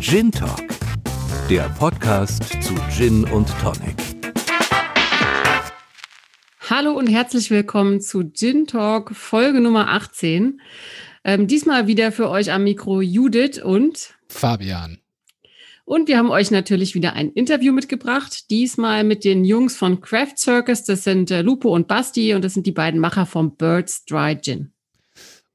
Gin Talk, der Podcast zu Gin und Tonic. Hallo und herzlich willkommen zu Gin Talk Folge Nummer 18. Ähm, diesmal wieder für euch am Mikro Judith und Fabian. Und wir haben euch natürlich wieder ein Interview mitgebracht. Diesmal mit den Jungs von Craft Circus. Das sind äh, Lupo und Basti und das sind die beiden Macher vom Birds Dry Gin.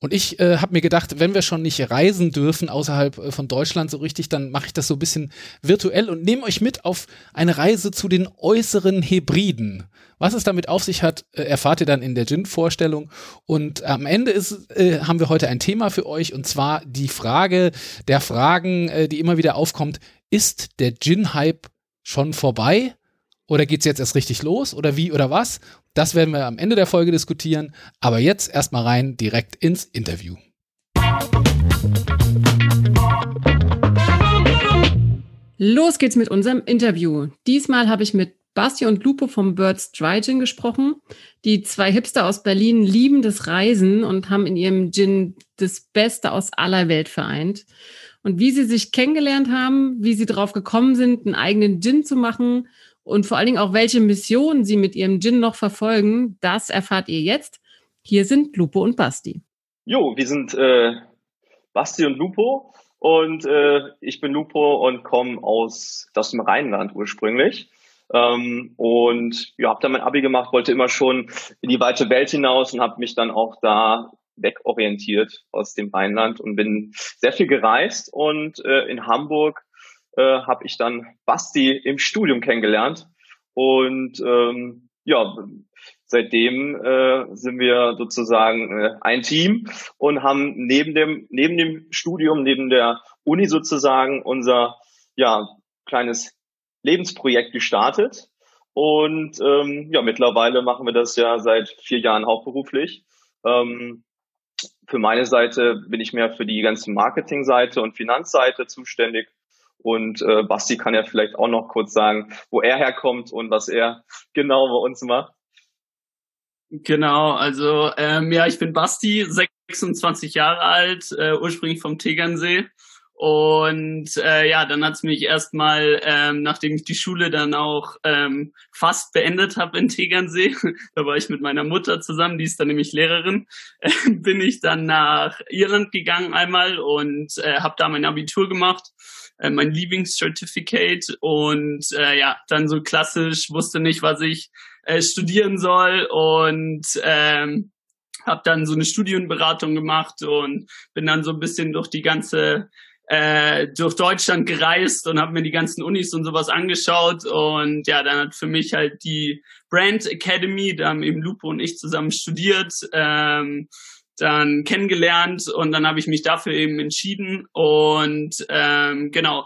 Und ich äh, habe mir gedacht, wenn wir schon nicht reisen dürfen außerhalb äh, von Deutschland so richtig, dann mache ich das so ein bisschen virtuell und nehme euch mit auf eine Reise zu den äußeren Hebriden. Was es damit auf sich hat, äh, erfahrt ihr dann in der Gin-Vorstellung. Und am Ende ist, äh, haben wir heute ein Thema für euch und zwar die Frage der Fragen, äh, die immer wieder aufkommt. Ist der Gin-Hype schon vorbei? Oder geht's jetzt erst richtig los? Oder wie oder was? Das werden wir am Ende der Folge diskutieren. Aber jetzt erstmal rein direkt ins Interview. Los geht's mit unserem Interview. Diesmal habe ich mit Basti und Lupo vom Birds Dry Gin gesprochen. Die zwei Hipster aus Berlin lieben das Reisen und haben in ihrem Gin das Beste aus aller Welt vereint. Und wie sie sich kennengelernt haben, wie sie darauf gekommen sind, einen eigenen Gin zu machen und vor allen Dingen auch, welche Mission sie mit ihrem Gin noch verfolgen, das erfahrt ihr jetzt. Hier sind Lupo und Basti. Jo, wir sind äh, Basti und Lupo und äh, ich bin Lupo und komme aus, aus dem Rheinland ursprünglich. Ähm, und ja, habe dann mein Abi gemacht, wollte immer schon in die weite Welt hinaus und habe mich dann auch da wegorientiert aus dem Rheinland und bin sehr viel gereist und äh, in Hamburg äh, habe ich dann Basti im Studium kennengelernt. Und ähm, ja, seitdem äh, sind wir sozusagen äh, ein Team und haben neben dem, neben dem Studium, neben der Uni sozusagen unser ja, kleines Lebensprojekt gestartet. Und ähm, ja, mittlerweile machen wir das ja seit vier Jahren hauptberuflich. Ähm, für meine Seite bin ich mehr für die ganze Marketingseite und Finanzseite zuständig und äh, Basti kann ja vielleicht auch noch kurz sagen, wo er herkommt und was er genau bei uns macht. Genau, also ähm, ja, ich bin Basti, 26 Jahre alt, äh, ursprünglich vom Tegernsee. Und äh, ja, dann hat's mich erstmal, ähm, nachdem ich die Schule dann auch ähm, fast beendet habe in Tegernsee, da war ich mit meiner Mutter zusammen, die ist dann nämlich Lehrerin, äh, bin ich dann nach Irland gegangen einmal und äh, habe da mein Abitur gemacht äh, mein Leaving-Certificate und äh, ja, dann so klassisch, wusste nicht, was ich äh, studieren soll und ähm, habe dann so eine Studienberatung gemacht und bin dann so ein bisschen durch die ganze äh, durch Deutschland gereist und habe mir die ganzen Unis und sowas angeschaut und ja, dann hat für mich halt die Brand Academy, da haben eben Lupo und ich zusammen studiert, ähm, dann kennengelernt und dann habe ich mich dafür eben entschieden und ähm, genau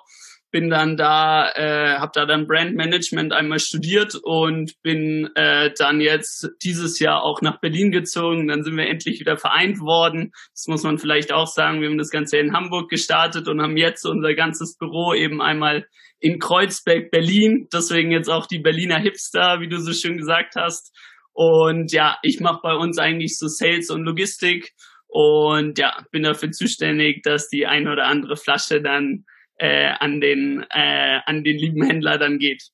bin dann da, äh, habe da dann Brandmanagement einmal studiert und bin äh, dann jetzt dieses Jahr auch nach Berlin gezogen. Dann sind wir endlich wieder vereint worden. Das muss man vielleicht auch sagen. Wir haben das Ganze in Hamburg gestartet und haben jetzt unser ganzes Büro eben einmal in Kreuzberg, Berlin. Deswegen jetzt auch die Berliner Hipster, wie du so schön gesagt hast. Und ja, ich mache bei uns eigentlich so Sales und Logistik und ja, bin dafür zuständig, dass die eine oder andere Flasche dann äh, an den äh, an den lieben Händler dann geht.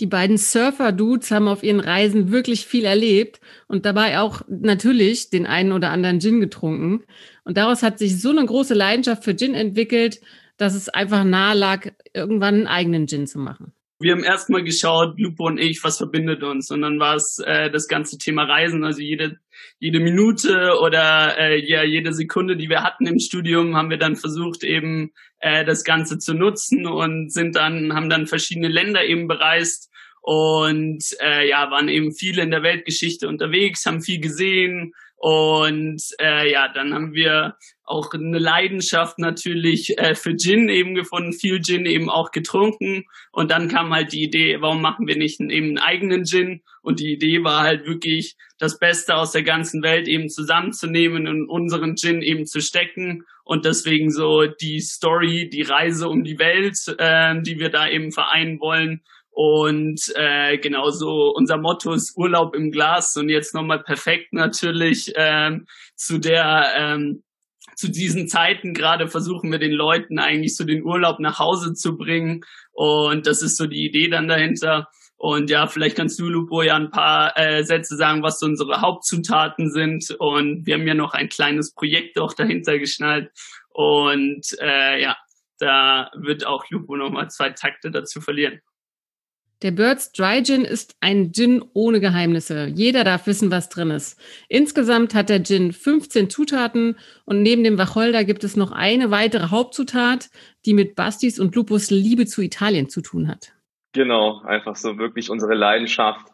Die beiden Surfer-Dudes haben auf ihren Reisen wirklich viel erlebt und dabei auch natürlich den einen oder anderen Gin getrunken. Und daraus hat sich so eine große Leidenschaft für Gin entwickelt, dass es einfach nahe lag, irgendwann einen eigenen Gin zu machen wir haben erstmal geschaut, Lupo und ich, was verbindet uns. Und dann war es äh, das ganze Thema Reisen. Also jede, jede Minute oder äh, ja, jede Sekunde, die wir hatten im Studium, haben wir dann versucht, eben äh, das Ganze zu nutzen und sind dann, haben dann verschiedene Länder eben bereist und äh, ja, waren eben viel in der Weltgeschichte unterwegs, haben viel gesehen, und äh, ja, dann haben wir auch eine Leidenschaft natürlich äh, für Gin eben gefunden, viel Gin eben auch getrunken. Und dann kam halt die Idee, warum machen wir nicht einen, eben einen eigenen Gin? Und die Idee war halt wirklich, das Beste aus der ganzen Welt eben zusammenzunehmen und unseren Gin eben zu stecken. Und deswegen so die Story, die Reise um die Welt, äh, die wir da eben vereinen wollen. Und äh, genauso unser Motto ist Urlaub im Glas und jetzt nochmal perfekt natürlich ähm, zu der ähm, zu diesen Zeiten gerade versuchen wir den Leuten eigentlich so den Urlaub nach Hause zu bringen. Und das ist so die Idee dann dahinter. Und ja, vielleicht kannst du, Lupo, ja ein paar äh, Sätze sagen, was so unsere Hauptzutaten sind. Und wir haben ja noch ein kleines Projekt auch dahinter geschnallt. Und äh, ja, da wird auch Lupo nochmal zwei Takte dazu verlieren. Der Birds Dry Gin ist ein Gin ohne Geheimnisse. Jeder darf wissen, was drin ist. Insgesamt hat der Gin 15 Zutaten und neben dem Wacholder gibt es noch eine weitere Hauptzutat, die mit Bastis und Lupus Liebe zu Italien zu tun hat. Genau, einfach so wirklich unsere Leidenschaft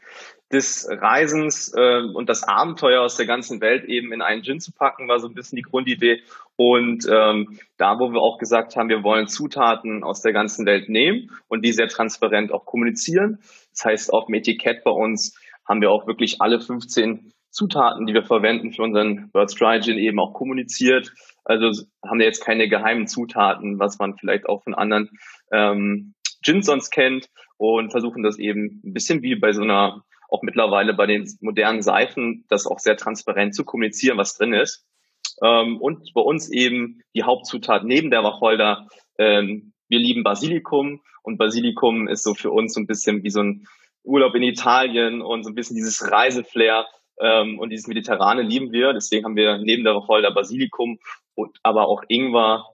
des Reisens äh, und das Abenteuer aus der ganzen Welt eben in einen Gin zu packen, war so ein bisschen die Grundidee. Und ähm, da, wo wir auch gesagt haben, wir wollen Zutaten aus der ganzen Welt nehmen und die sehr transparent auch kommunizieren. Das heißt, auf dem Etikett bei uns haben wir auch wirklich alle 15 Zutaten, die wir verwenden für unseren Birds Dry Gin eben auch kommuniziert. Also haben wir jetzt keine geheimen Zutaten, was man vielleicht auch von anderen ähm, Gins sonst kennt und versuchen das eben ein bisschen wie bei so einer auch mittlerweile bei den modernen Seifen das auch sehr transparent zu kommunizieren, was drin ist. Ähm, und bei uns eben die Hauptzutat neben der Wacholder. Ähm, wir lieben Basilikum und Basilikum ist so für uns so ein bisschen wie so ein Urlaub in Italien und so ein bisschen dieses Reiseflair ähm, und dieses Mediterrane lieben wir. Deswegen haben wir neben der Wacholder Basilikum und aber auch Ingwer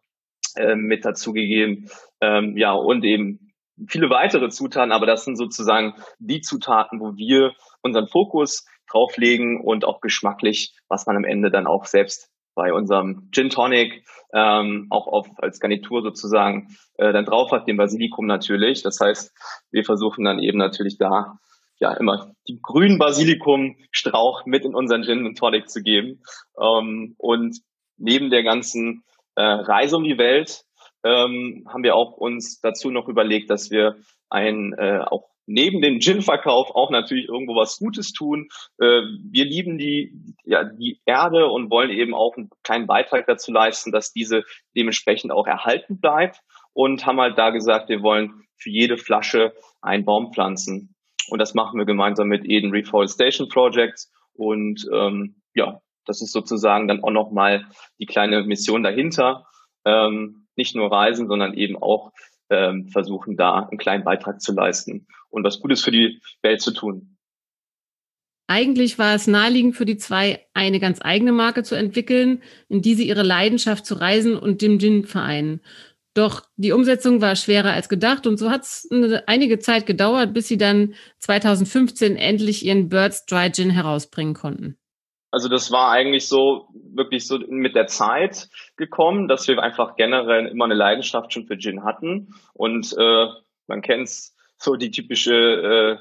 äh, mit dazugegeben. Ähm, ja, und eben viele weitere Zutaten, aber das sind sozusagen die Zutaten, wo wir unseren Fokus drauflegen und auch geschmacklich, was man am Ende dann auch selbst bei unserem Gin Tonic ähm, auch auf, als Garnitur sozusagen äh, dann drauf hat, den Basilikum natürlich. Das heißt, wir versuchen dann eben natürlich da ja immer die grünen Basilikumstrauch mit in unseren Gin Tonic zu geben. Ähm, und neben der ganzen äh, Reise um die Welt ähm, haben wir auch uns dazu noch überlegt, dass wir ein äh, auch neben dem Gin-Verkauf auch natürlich irgendwo was Gutes tun. Äh, wir lieben die, ja, die Erde und wollen eben auch einen kleinen Beitrag dazu leisten, dass diese dementsprechend auch erhalten bleibt und haben halt da gesagt, wir wollen für jede Flasche einen Baum pflanzen. Und das machen wir gemeinsam mit Eden Reforestation Project. Und ähm, ja, das ist sozusagen dann auch nochmal die kleine Mission dahinter. Ähm, nicht nur reisen, sondern eben auch ähm, versuchen, da einen kleinen Beitrag zu leisten und was Gutes für die Welt zu tun. Eigentlich war es naheliegend für die zwei, eine ganz eigene Marke zu entwickeln, in die sie ihre Leidenschaft zu Reisen und dem Gin vereinen. Doch die Umsetzung war schwerer als gedacht und so hat es einige Zeit gedauert, bis sie dann 2015 endlich ihren Birds Dry Gin herausbringen konnten. Also das war eigentlich so wirklich so mit der Zeit gekommen, dass wir einfach generell immer eine Leidenschaft schon für Gin hatten und äh, man kennt's so die typische äh,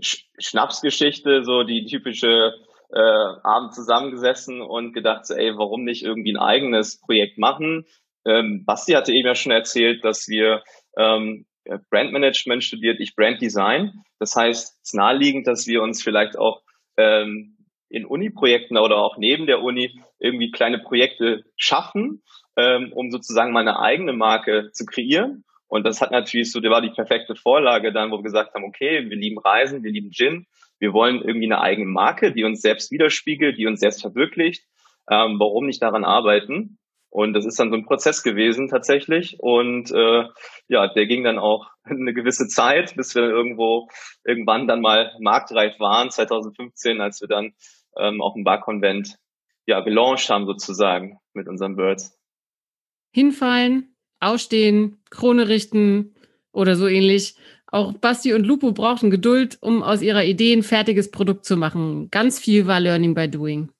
Sch Schnapsgeschichte, so die typische äh, Abend zusammengesessen und gedacht, so, ey, warum nicht irgendwie ein eigenes Projekt machen? Ähm, Basti hatte eben ja schon erzählt, dass wir ähm, Brandmanagement studiert, ich Branddesign. Das heißt, es ist naheliegend, dass wir uns vielleicht auch ähm, in Uni-Projekten oder auch neben der Uni irgendwie kleine Projekte schaffen, ähm, um sozusagen meine eigene Marke zu kreieren. Und das hat natürlich so, der war die perfekte Vorlage dann, wo wir gesagt haben, okay, wir lieben Reisen, wir lieben Gin, wir wollen irgendwie eine eigene Marke, die uns selbst widerspiegelt, die uns selbst verwirklicht. Ähm, warum nicht daran arbeiten? Und das ist dann so ein Prozess gewesen tatsächlich. Und äh, ja, der ging dann auch eine gewisse Zeit, bis wir irgendwo irgendwann dann mal marktreif waren, 2015, als wir dann ähm, auf dem Bar-Konvent ja, gelauncht haben sozusagen mit unseren Birds. Hinfallen, ausstehen, Krone richten oder so ähnlich. Auch Basti und Lupo brauchten Geduld, um aus ihrer Idee ein fertiges Produkt zu machen. Ganz viel war Learning by Doing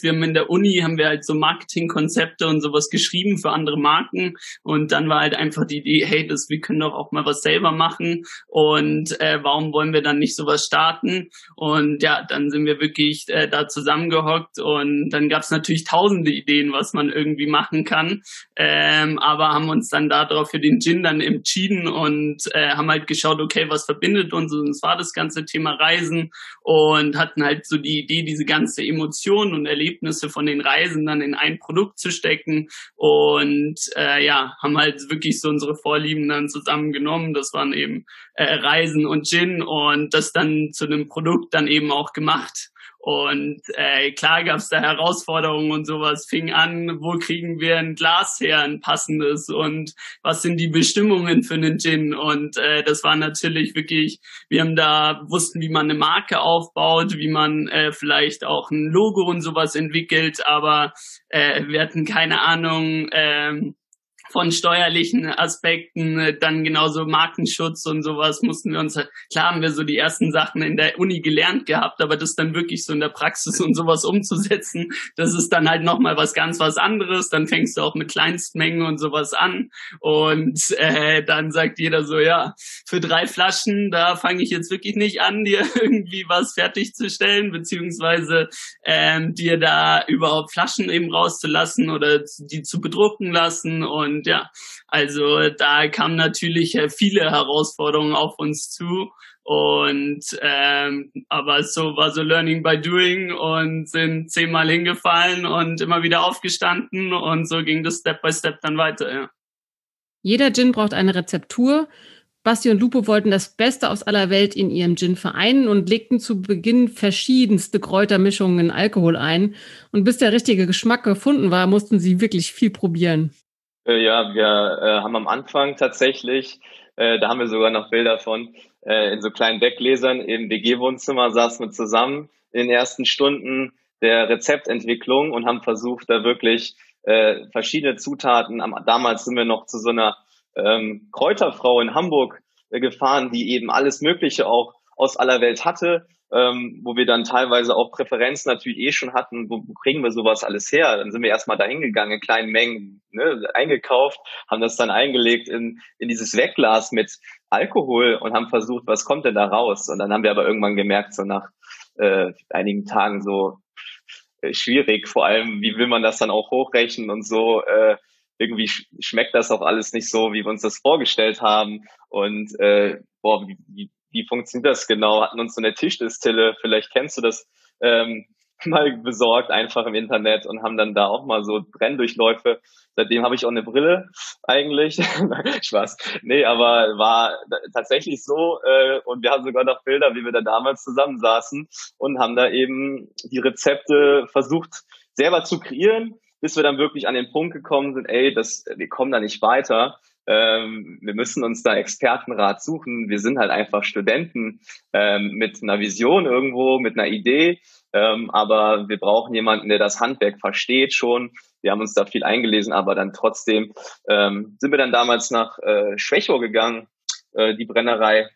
wir haben in der Uni haben wir halt so Marketingkonzepte und sowas geschrieben für andere Marken. Und dann war halt einfach die Idee, hey, das, wir können doch auch mal was selber machen. Und äh, warum wollen wir dann nicht sowas starten? Und ja, dann sind wir wirklich äh, da zusammengehockt. Und dann gab es natürlich tausende Ideen, was man irgendwie machen kann, ähm, aber haben uns dann darauf für den Gin dann entschieden und äh, haben halt geschaut, okay, was verbindet uns? Und es war das ganze Thema Reisen und hatten halt so die Idee, diese ganze Emotion und Erlebnis Erlebnisse von den Reisen dann in ein Produkt zu stecken und äh, ja, haben halt wirklich so unsere Vorlieben dann zusammengenommen. Das waren eben äh, Reisen und Gin und das dann zu einem Produkt dann eben auch gemacht. Und äh, klar gab es da Herausforderungen und sowas. Fing an, wo kriegen wir ein Glas her, ein passendes und was sind die Bestimmungen für einen Gin? Und äh, das war natürlich wirklich, wir haben da wussten, wie man eine Marke aufbaut, wie man äh, vielleicht auch ein Logo und sowas entwickelt, aber äh, wir hatten keine Ahnung. Äh, von steuerlichen Aspekten, äh, dann genauso Markenschutz und sowas mussten wir uns, klar haben wir so die ersten Sachen in der Uni gelernt gehabt, aber das dann wirklich so in der Praxis und sowas umzusetzen, das ist dann halt nochmal was ganz was anderes, dann fängst du auch mit Kleinstmengen und sowas an und äh, dann sagt jeder so, ja, für drei Flaschen, da fange ich jetzt wirklich nicht an, dir irgendwie was fertigzustellen, beziehungsweise ähm, dir da überhaupt Flaschen eben rauszulassen oder die zu bedrucken lassen und ja, also da kamen natürlich äh, viele Herausforderungen auf uns zu. Und ähm, aber so war so Learning by Doing und sind zehnmal hingefallen und immer wieder aufgestanden und so ging das Step by Step dann weiter, ja. Jeder Gin braucht eine Rezeptur. Basti und Lupo wollten das Beste aus aller Welt in ihrem Gin vereinen und legten zu Beginn verschiedenste Kräutermischungen in Alkohol ein. Und bis der richtige Geschmack gefunden war, mussten sie wirklich viel probieren. Äh, ja, wir äh, haben am Anfang tatsächlich, äh, da haben wir sogar noch Bilder von, äh, in so kleinen Deckgläsern im WG-Wohnzimmer saßen wir zusammen in den ersten Stunden der Rezeptentwicklung und haben versucht, da wirklich äh, verschiedene Zutaten, am, damals sind wir noch zu so einer ähm, Kräuterfrau in Hamburg äh, gefahren, die eben alles Mögliche auch aus aller Welt hatte ähm, wo wir dann teilweise auch Präferenzen natürlich eh schon hatten, wo, kriegen wir sowas alles her? Dann sind wir erstmal dahin gegangen, in kleinen Mengen ne, eingekauft, haben das dann eingelegt in, in dieses Wegglas mit Alkohol und haben versucht, was kommt denn da raus? Und dann haben wir aber irgendwann gemerkt, so nach äh, einigen Tagen so äh, schwierig, vor allem, wie will man das dann auch hochrechnen und so, äh, irgendwie schmeckt das auch alles nicht so, wie wir uns das vorgestellt haben. Und äh, boah, wie, wie, wie funktioniert das genau? Hatten uns so eine Tischdistille, vielleicht kennst du das, ähm, mal besorgt einfach im Internet und haben dann da auch mal so Brenndurchläufe. Seitdem habe ich auch eine Brille eigentlich. Spaß. Nee, aber war tatsächlich so äh, und wir haben sogar noch Bilder, wie wir da damals zusammensaßen und haben da eben die Rezepte versucht selber zu kreieren, bis wir dann wirklich an den Punkt gekommen sind, ey, das, wir kommen da nicht weiter ähm, wir müssen uns da Expertenrat suchen. Wir sind halt einfach Studenten ähm, mit einer Vision irgendwo, mit einer Idee. Ähm, aber wir brauchen jemanden, der das Handwerk versteht schon. Wir haben uns da viel eingelesen, aber dann trotzdem ähm, sind wir dann damals nach äh, Schwechow gegangen. Äh, die Brennerei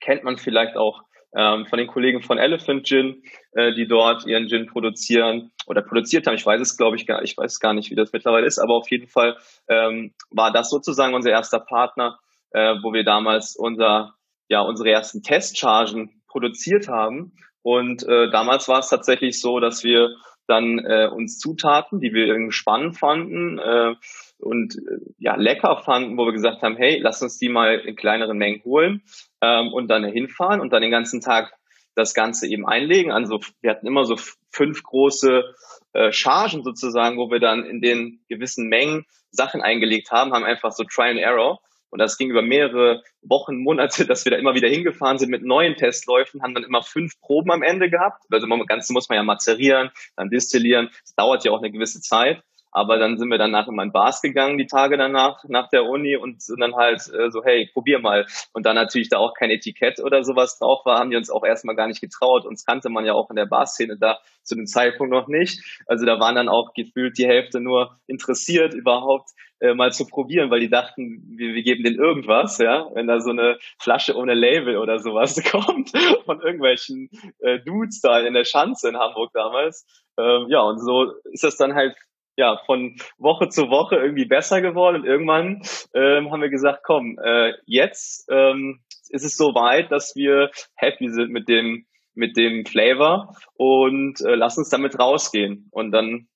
kennt man vielleicht auch ähm, von den Kollegen von Elephant Gin, äh, die dort ihren Gin produzieren oder produziert haben. Ich weiß es, glaube ich, gar, ich weiß gar nicht, wie das mittlerweile ist, aber auf jeden Fall ähm, war das sozusagen unser erster Partner, äh, wo wir damals unser, ja, unsere ersten Testchargen produziert haben. Und äh, damals war es tatsächlich so, dass wir dann äh, uns Zutaten, die wir irgendwie spannend fanden äh, und äh, ja lecker fanden, wo wir gesagt haben, hey, lass uns die mal in kleineren Mengen holen ähm, und dann hinfahren und dann den ganzen Tag das Ganze eben einlegen. Also wir hatten immer so fünf große äh, Chargen sozusagen, wo wir dann in den gewissen Mengen Sachen eingelegt haben, haben einfach so Try and Error. Und das ging über mehrere Wochen, Monate, dass wir da immer wieder hingefahren sind mit neuen Testläufen, haben dann immer fünf Proben am Ende gehabt. Also das Ganze muss man ja mazerieren, dann destillieren. Das dauert ja auch eine gewisse Zeit. Aber dann sind wir danach in mein Bars gegangen, die Tage danach, nach der Uni und sind dann halt äh, so, hey, probier mal. Und dann natürlich da auch kein Etikett oder sowas drauf war, haben die uns auch erstmal gar nicht getraut. Uns kannte man ja auch in der Barszene da zu dem Zeitpunkt noch nicht. Also da waren dann auch gefühlt die Hälfte nur interessiert, überhaupt äh, mal zu probieren, weil die dachten, wir, wir geben denen irgendwas, ja, wenn da so eine Flasche ohne Label oder sowas kommt von irgendwelchen äh, Dudes da in der Schanze in Hamburg damals. Ähm, ja, und so ist das dann halt ja, von Woche zu Woche irgendwie besser geworden. Und irgendwann ähm, haben wir gesagt, komm, äh, jetzt ähm, ist es so weit, dass wir happy sind mit dem mit dem Flavor. Und äh, lass uns damit rausgehen. Und dann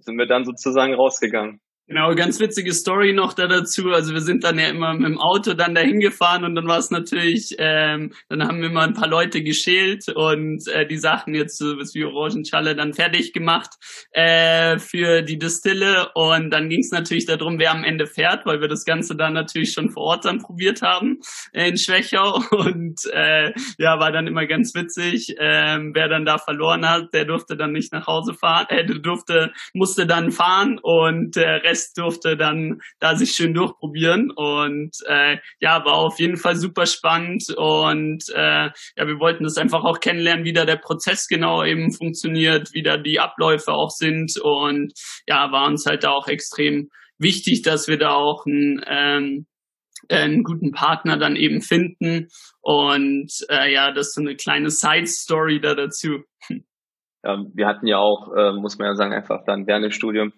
sind wir dann sozusagen rausgegangen. Genau, ganz witzige Story noch da dazu. Also wir sind dann ja immer mit dem Auto dann dahin gefahren und dann war es natürlich, ähm, dann haben wir mal ein paar Leute geschält und äh, die Sachen jetzt so wie Orangenschale dann fertig gemacht äh, für die Distille und dann ging es natürlich darum, wer am Ende fährt, weil wir das Ganze dann natürlich schon vor Ort dann probiert haben äh, in Schwächau und äh, ja, war dann immer ganz witzig. Äh, wer dann da verloren hat, der durfte dann nicht nach Hause fahren, äh, durfte, musste dann fahren und der Rest durfte dann da sich schön durchprobieren und äh, ja, war auf jeden Fall super spannend und äh, ja, wir wollten das einfach auch kennenlernen, wie da der Prozess genau eben funktioniert, wie da die Abläufe auch sind und ja, war uns halt da auch extrem wichtig, dass wir da auch ein ähm, einen guten Partner dann eben finden. Und äh, ja, das ist so eine kleine Side-Story da dazu. Ja, wir hatten ja auch, äh, muss man ja sagen, einfach dann während dem Studium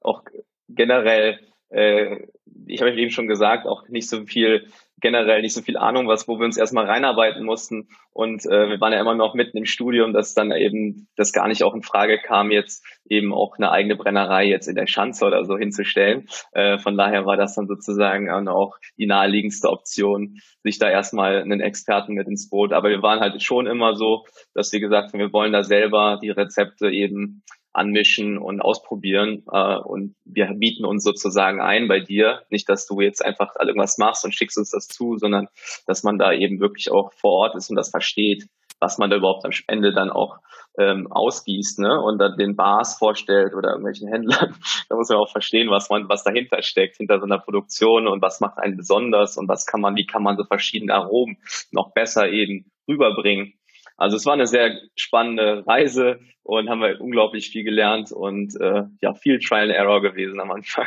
auch generell, äh, ich habe eben schon gesagt, auch nicht so viel generell nicht so viel Ahnung, was, wo wir uns erstmal reinarbeiten mussten. Und äh, wir waren ja immer noch mitten im Studium, dass dann eben das gar nicht auch in Frage kam, jetzt eben auch eine eigene Brennerei jetzt in der Schanze oder so hinzustellen. Äh, von daher war das dann sozusagen auch die naheliegendste Option, sich da erstmal einen Experten mit ins Boot. Aber wir waren halt schon immer so, dass wir gesagt haben, wir wollen da selber die Rezepte eben anmischen und ausprobieren. Äh, und wir bieten uns sozusagen ein bei dir. Nicht, dass du jetzt einfach irgendwas machst und schickst uns das zu, sondern dass man da eben wirklich auch vor Ort ist und das versteht, was man da überhaupt am Ende dann auch ähm, ausgießt, ne? Und dann den Bars vorstellt oder irgendwelchen Händlern. da muss man auch verstehen, was man, was dahinter steckt, hinter so einer Produktion und was macht einen besonders und was kann man, wie kann man so verschiedene Aromen noch besser eben rüberbringen. Also es war eine sehr spannende Reise und haben wir unglaublich viel gelernt und äh, ja, viel Trial and Error gewesen am Anfang.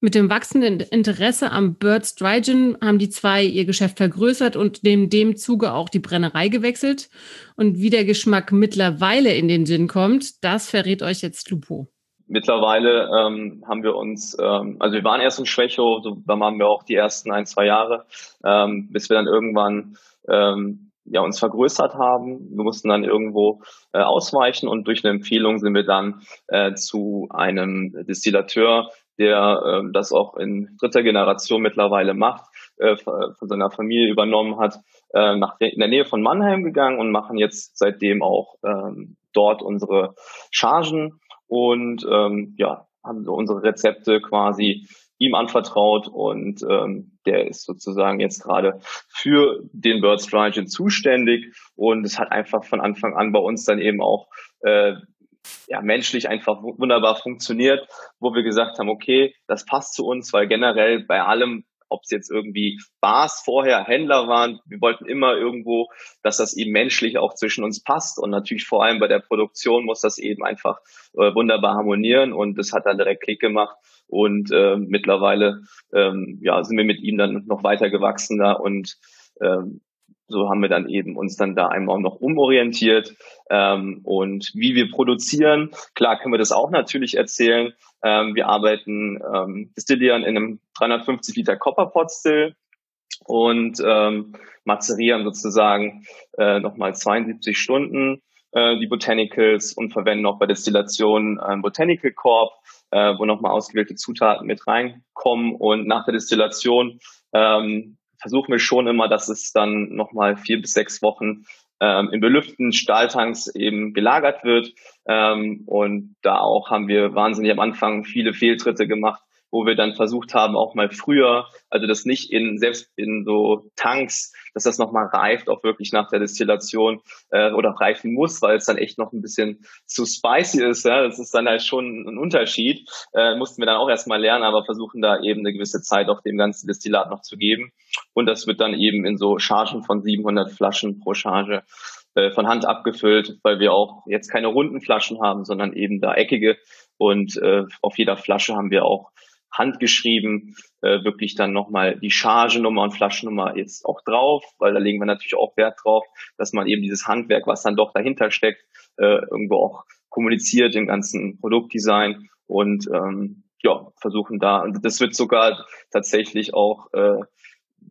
Mit dem wachsenden Interesse am Birds Dry Gin haben die zwei ihr Geschäft vergrößert und in dem Zuge auch die Brennerei gewechselt. Und wie der Geschmack mittlerweile in den Gin kommt, das verrät euch jetzt Lupo. Mittlerweile ähm, haben wir uns, ähm, also wir waren erst in Schwächow, so, da waren wir auch die ersten ein, zwei Jahre, ähm, bis wir dann irgendwann ähm, ja, uns vergrößert haben. Wir mussten dann irgendwo äh, ausweichen und durch eine Empfehlung sind wir dann äh, zu einem Destillateur, der äh, das auch in dritter Generation mittlerweile macht, äh, von seiner Familie übernommen hat, äh, nach in der Nähe von Mannheim gegangen und machen jetzt seitdem auch ähm, dort unsere Chargen und ähm, ja, haben so unsere Rezepte quasi ihm anvertraut und ähm, der ist sozusagen jetzt gerade für den Birds Dry Gin zuständig. Und es hat einfach von Anfang an bei uns dann eben auch äh, ja, menschlich einfach wunderbar funktioniert, wo wir gesagt haben, okay, das passt zu uns, weil generell bei allem, ob es jetzt irgendwie Bars vorher, Händler waren, wir wollten immer irgendwo, dass das eben menschlich auch zwischen uns passt. Und natürlich vor allem bei der Produktion muss das eben einfach äh, wunderbar harmonieren. Und das hat dann direkt Klick gemacht. Und äh, mittlerweile ähm, ja, sind wir mit ihm dann noch weiter gewachsen da. Und ähm, so haben wir dann eben uns dann da einmal noch umorientiert. Ähm, und wie wir produzieren. Klar können wir das auch natürlich erzählen. Ähm, wir arbeiten ähm, distillieren in einem 350 Liter Copperpot Still und ähm, mazerieren sozusagen äh, nochmal 72 Stunden äh, die Botanicals und verwenden auch bei Destillation einen Botanical Corp, äh, wo nochmal ausgewählte Zutaten mit reinkommen. Und nach der Destillation ähm, versuchen wir schon immer, dass es dann nochmal vier bis sechs Wochen ähm, in belüften Stahltanks eben gelagert wird. Ähm, und da auch haben wir wahnsinnig am Anfang viele Fehltritte gemacht, wo wir dann versucht haben, auch mal früher, also das nicht in, selbst in so Tanks, dass das nochmal reift, auch wirklich nach der Destillation äh, oder reifen muss, weil es dann echt noch ein bisschen zu spicy ist. Ja? Das ist dann halt schon ein Unterschied. Äh, mussten wir dann auch erstmal lernen, aber versuchen da eben eine gewisse Zeit auch dem ganzen Destillat noch zu geben. Und das wird dann eben in so Chargen von 700 Flaschen pro Charge äh, von Hand abgefüllt, weil wir auch jetzt keine runden Flaschen haben, sondern eben da eckige. Und äh, auf jeder Flasche haben wir auch handgeschrieben, äh, wirklich dann nochmal die Chargenummer und Flaschennummer jetzt auch drauf, weil da legen wir natürlich auch Wert drauf, dass man eben dieses Handwerk, was dann doch dahinter steckt, äh, irgendwo auch kommuniziert im ganzen Produktdesign und ähm, ja, versuchen da, und das wird sogar tatsächlich auch äh,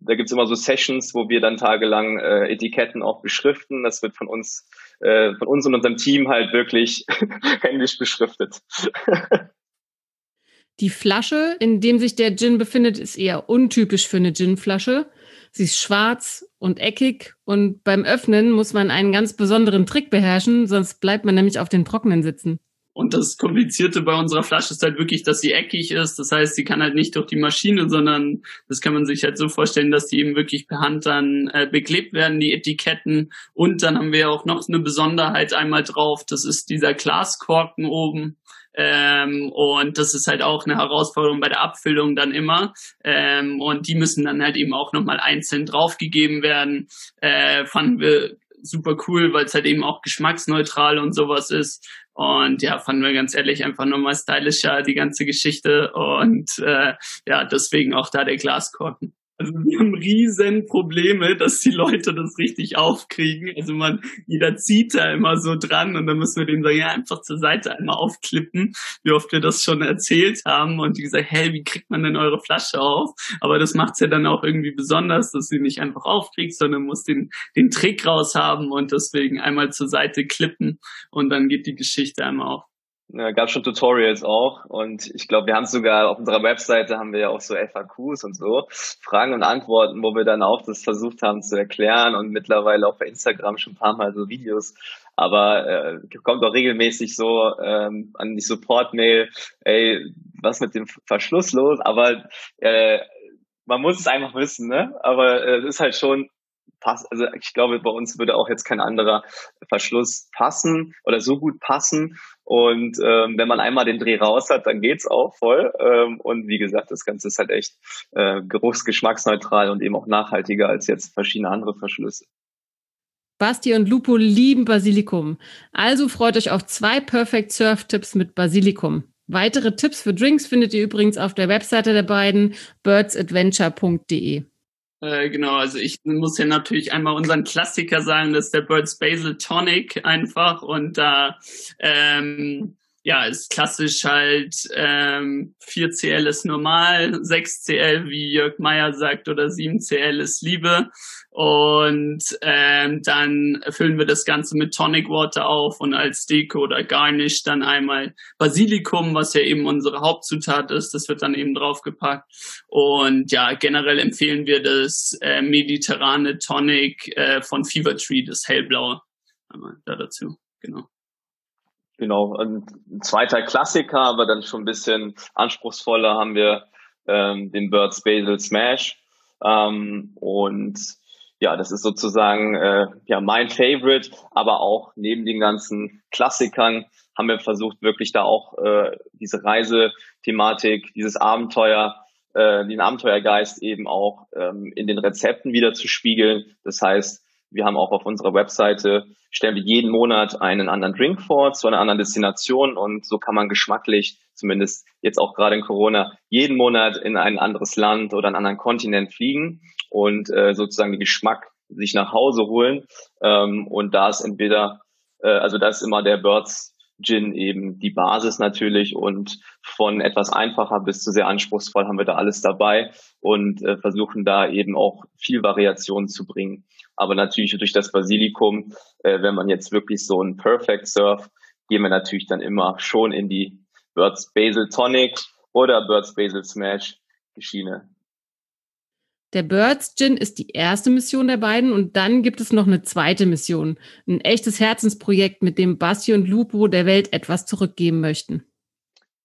da gibt's immer so Sessions, wo wir dann tagelang äh, Etiketten auch beschriften. Das wird von uns, äh, von uns und unserem Team halt wirklich händisch beschriftet. Die Flasche, in dem sich der Gin befindet, ist eher untypisch für eine Ginflasche. Sie ist schwarz und eckig und beim Öffnen muss man einen ganz besonderen Trick beherrschen, sonst bleibt man nämlich auf den Trockenen sitzen. Und das Komplizierte bei unserer Flasche ist halt wirklich, dass sie eckig ist. Das heißt, sie kann halt nicht durch die Maschine, sondern das kann man sich halt so vorstellen, dass die eben wirklich per Hand dann äh, beklebt werden, die Etiketten. Und dann haben wir auch noch eine Besonderheit einmal drauf. Das ist dieser Glaskorken oben. Ähm, und das ist halt auch eine Herausforderung bei der Abfüllung dann immer. Ähm, und die müssen dann halt eben auch nochmal einzeln draufgegeben werden. Äh, fanden wir super cool, weil es halt eben auch geschmacksneutral und sowas ist. Und ja, fanden wir ganz ehrlich einfach nochmal stylischer, die ganze Geschichte. Und äh, ja, deswegen auch da der Glaskorken. Also wir haben riesen Probleme, dass die Leute das richtig aufkriegen. Also man, jeder zieht da immer so dran und dann müssen wir denen sagen, ja, einfach zur Seite einmal aufklippen, wie oft wir das schon erzählt haben. Und die gesagt, hey, wie kriegt man denn eure Flasche auf? Aber das macht's ja dann auch irgendwie besonders, dass sie nicht einfach aufkriegt, sondern muss den, den Trick raus haben und deswegen einmal zur Seite klippen und dann geht die Geschichte einmal auf. Ja, gab schon Tutorials auch und ich glaube, wir haben sogar auf unserer Webseite haben wir ja auch so FAQs und so Fragen und Antworten, wo wir dann auch das versucht haben zu erklären und mittlerweile auch bei Instagram schon ein paar Mal so Videos. Aber äh, kommt auch regelmäßig so ähm, an die Support-Mail, ey, was mit dem Verschluss los? Aber äh, man muss es einfach wissen, ne? Aber äh, es äh, ist halt schon passt, also ich glaube, bei uns würde auch jetzt kein anderer Verschluss passen oder so gut passen. Und ähm, wenn man einmal den Dreh raus hat, dann geht's auch voll. Ähm, und wie gesagt, das Ganze ist halt echt äh, geruchsgeschmacksneutral und eben auch nachhaltiger als jetzt verschiedene andere Verschlüsse. Basti und Lupo lieben Basilikum. Also freut euch auf zwei Perfect Surf Tipps mit Basilikum. Weitere Tipps für Drinks findet ihr übrigens auf der Webseite der beiden birdsadventure.de. Äh, genau, also ich muss ja natürlich einmal unseren Klassiker sagen, das ist der Birds Basil Tonic einfach und da ähm, ja, ist klassisch halt ähm, 4CL ist normal, 6CL, wie Jörg Meyer sagt, oder 7CL ist Liebe. Und ähm, dann füllen wir das Ganze mit Tonic Water auf und als Deko oder Garnish dann einmal Basilikum, was ja eben unsere Hauptzutat ist, das wird dann eben draufgepackt. Und ja, generell empfehlen wir das äh, mediterrane Tonic äh, von Fever Tree, das hellblaue. Einmal da dazu, genau. Genau, ein zweiter Klassiker, aber dann schon ein bisschen anspruchsvoller haben wir ähm, den Birds Basil Smash. Ähm, und ja, das ist sozusagen äh, ja mein Favorite, aber auch neben den ganzen Klassikern haben wir versucht, wirklich da auch äh, diese Reisethematik, dieses Abenteuer, äh, den Abenteuergeist eben auch ähm, in den Rezepten wieder zu spiegeln. Das heißt, wir haben auch auf unserer Webseite, stellen wir jeden Monat einen anderen Drink vor zu einer anderen Destination und so kann man geschmacklich, zumindest jetzt auch gerade in Corona, jeden Monat in ein anderes Land oder einen anderen Kontinent fliegen und äh, sozusagen den Geschmack sich nach Hause holen. Ähm, und da ist entweder, äh, also da ist immer der Birds Gin eben die Basis natürlich und von etwas einfacher bis zu sehr anspruchsvoll haben wir da alles dabei und äh, versuchen da eben auch viel Variation zu bringen. Aber natürlich durch das Basilikum, äh, wenn man jetzt wirklich so ein Perfect Surf, gehen wir natürlich dann immer schon in die Birds Basil Tonic oder Birds Basil Smash Schiene. Der Birds Gin ist die erste Mission der beiden und dann gibt es noch eine zweite Mission. Ein echtes Herzensprojekt, mit dem Basti und Lupo der Welt etwas zurückgeben möchten.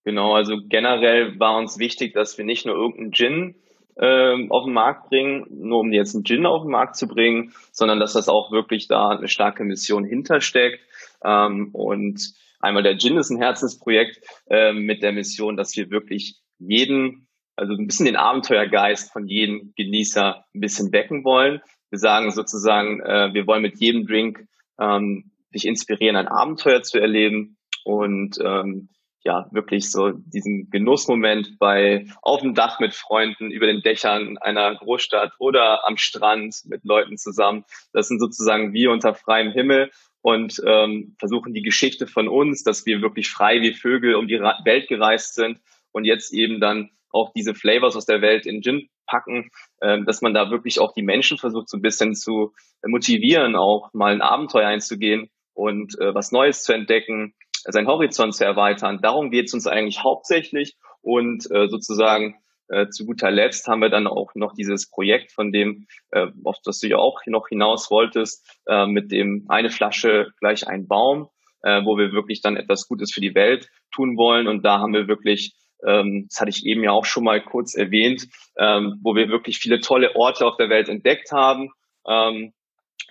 Genau, also generell war uns wichtig, dass wir nicht nur irgendeinen Gin ähm, auf den Markt bringen, nur um jetzt einen Gin auf den Markt zu bringen, sondern dass das auch wirklich da eine starke Mission hintersteckt. Ähm, und einmal der Gin ist ein Herzensprojekt äh, mit der Mission, dass wir wirklich jeden, also ein bisschen den Abenteuergeist von jedem Genießer ein bisschen wecken wollen. Wir sagen sozusagen, äh, wir wollen mit jedem Drink ähm, dich inspirieren, ein Abenteuer zu erleben und ähm, ja, wirklich so diesen Genussmoment bei auf dem Dach mit Freunden, über den Dächern einer Großstadt oder am Strand mit Leuten zusammen. Das sind sozusagen wir unter freiem Himmel und ähm, versuchen die Geschichte von uns, dass wir wirklich frei wie Vögel um die Welt gereist sind und jetzt eben dann auch diese Flavors aus der Welt in Gin packen, äh, dass man da wirklich auch die Menschen versucht, so ein bisschen zu motivieren, auch mal ein Abenteuer einzugehen und äh, was Neues zu entdecken seinen Horizont zu erweitern. Darum geht es uns eigentlich hauptsächlich und äh, sozusagen äh, zu guter Letzt haben wir dann auch noch dieses Projekt, von dem, äh, auf das du ja auch noch hinaus wolltest, äh, mit dem eine Flasche gleich ein Baum, äh, wo wir wirklich dann etwas Gutes für die Welt tun wollen. Und da haben wir wirklich, ähm, das hatte ich eben ja auch schon mal kurz erwähnt, ähm, wo wir wirklich viele tolle Orte auf der Welt entdeckt haben. Ähm,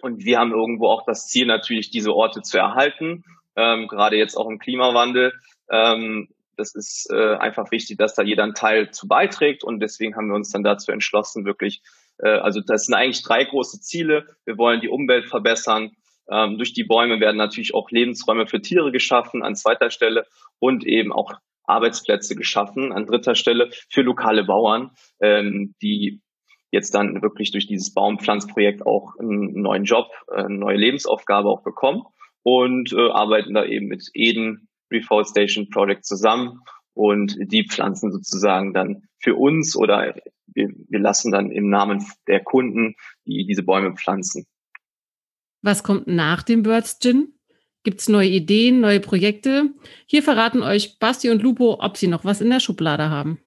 und wir haben irgendwo auch das Ziel, natürlich diese Orte zu erhalten, gerade jetzt auch im Klimawandel. Das ist äh, einfach wichtig, dass da jeder einen Teil zu beiträgt und deswegen haben wir uns dann dazu entschlossen, wirklich, äh, also das sind eigentlich drei große Ziele. Wir wollen die Umwelt verbessern. Durch die Bäume werden natürlich auch Lebensräume für Tiere geschaffen an zweiter Stelle und eben auch Arbeitsplätze geschaffen an dritter Stelle für lokale Bauern, ähm, die jetzt dann wirklich durch dieses Baumpflanzprojekt auch einen neuen Job, äh, eine neue Lebensaufgabe auch bekommen und äh, arbeiten da eben mit Eden Reforestation Project zusammen und die pflanzen sozusagen dann für uns oder wir, wir lassen dann im Namen der Kunden die diese Bäume pflanzen. Was kommt nach dem Birds Gin? Gibt es neue Ideen, neue Projekte? Hier verraten euch Basti und Lupo, ob sie noch was in der Schublade haben.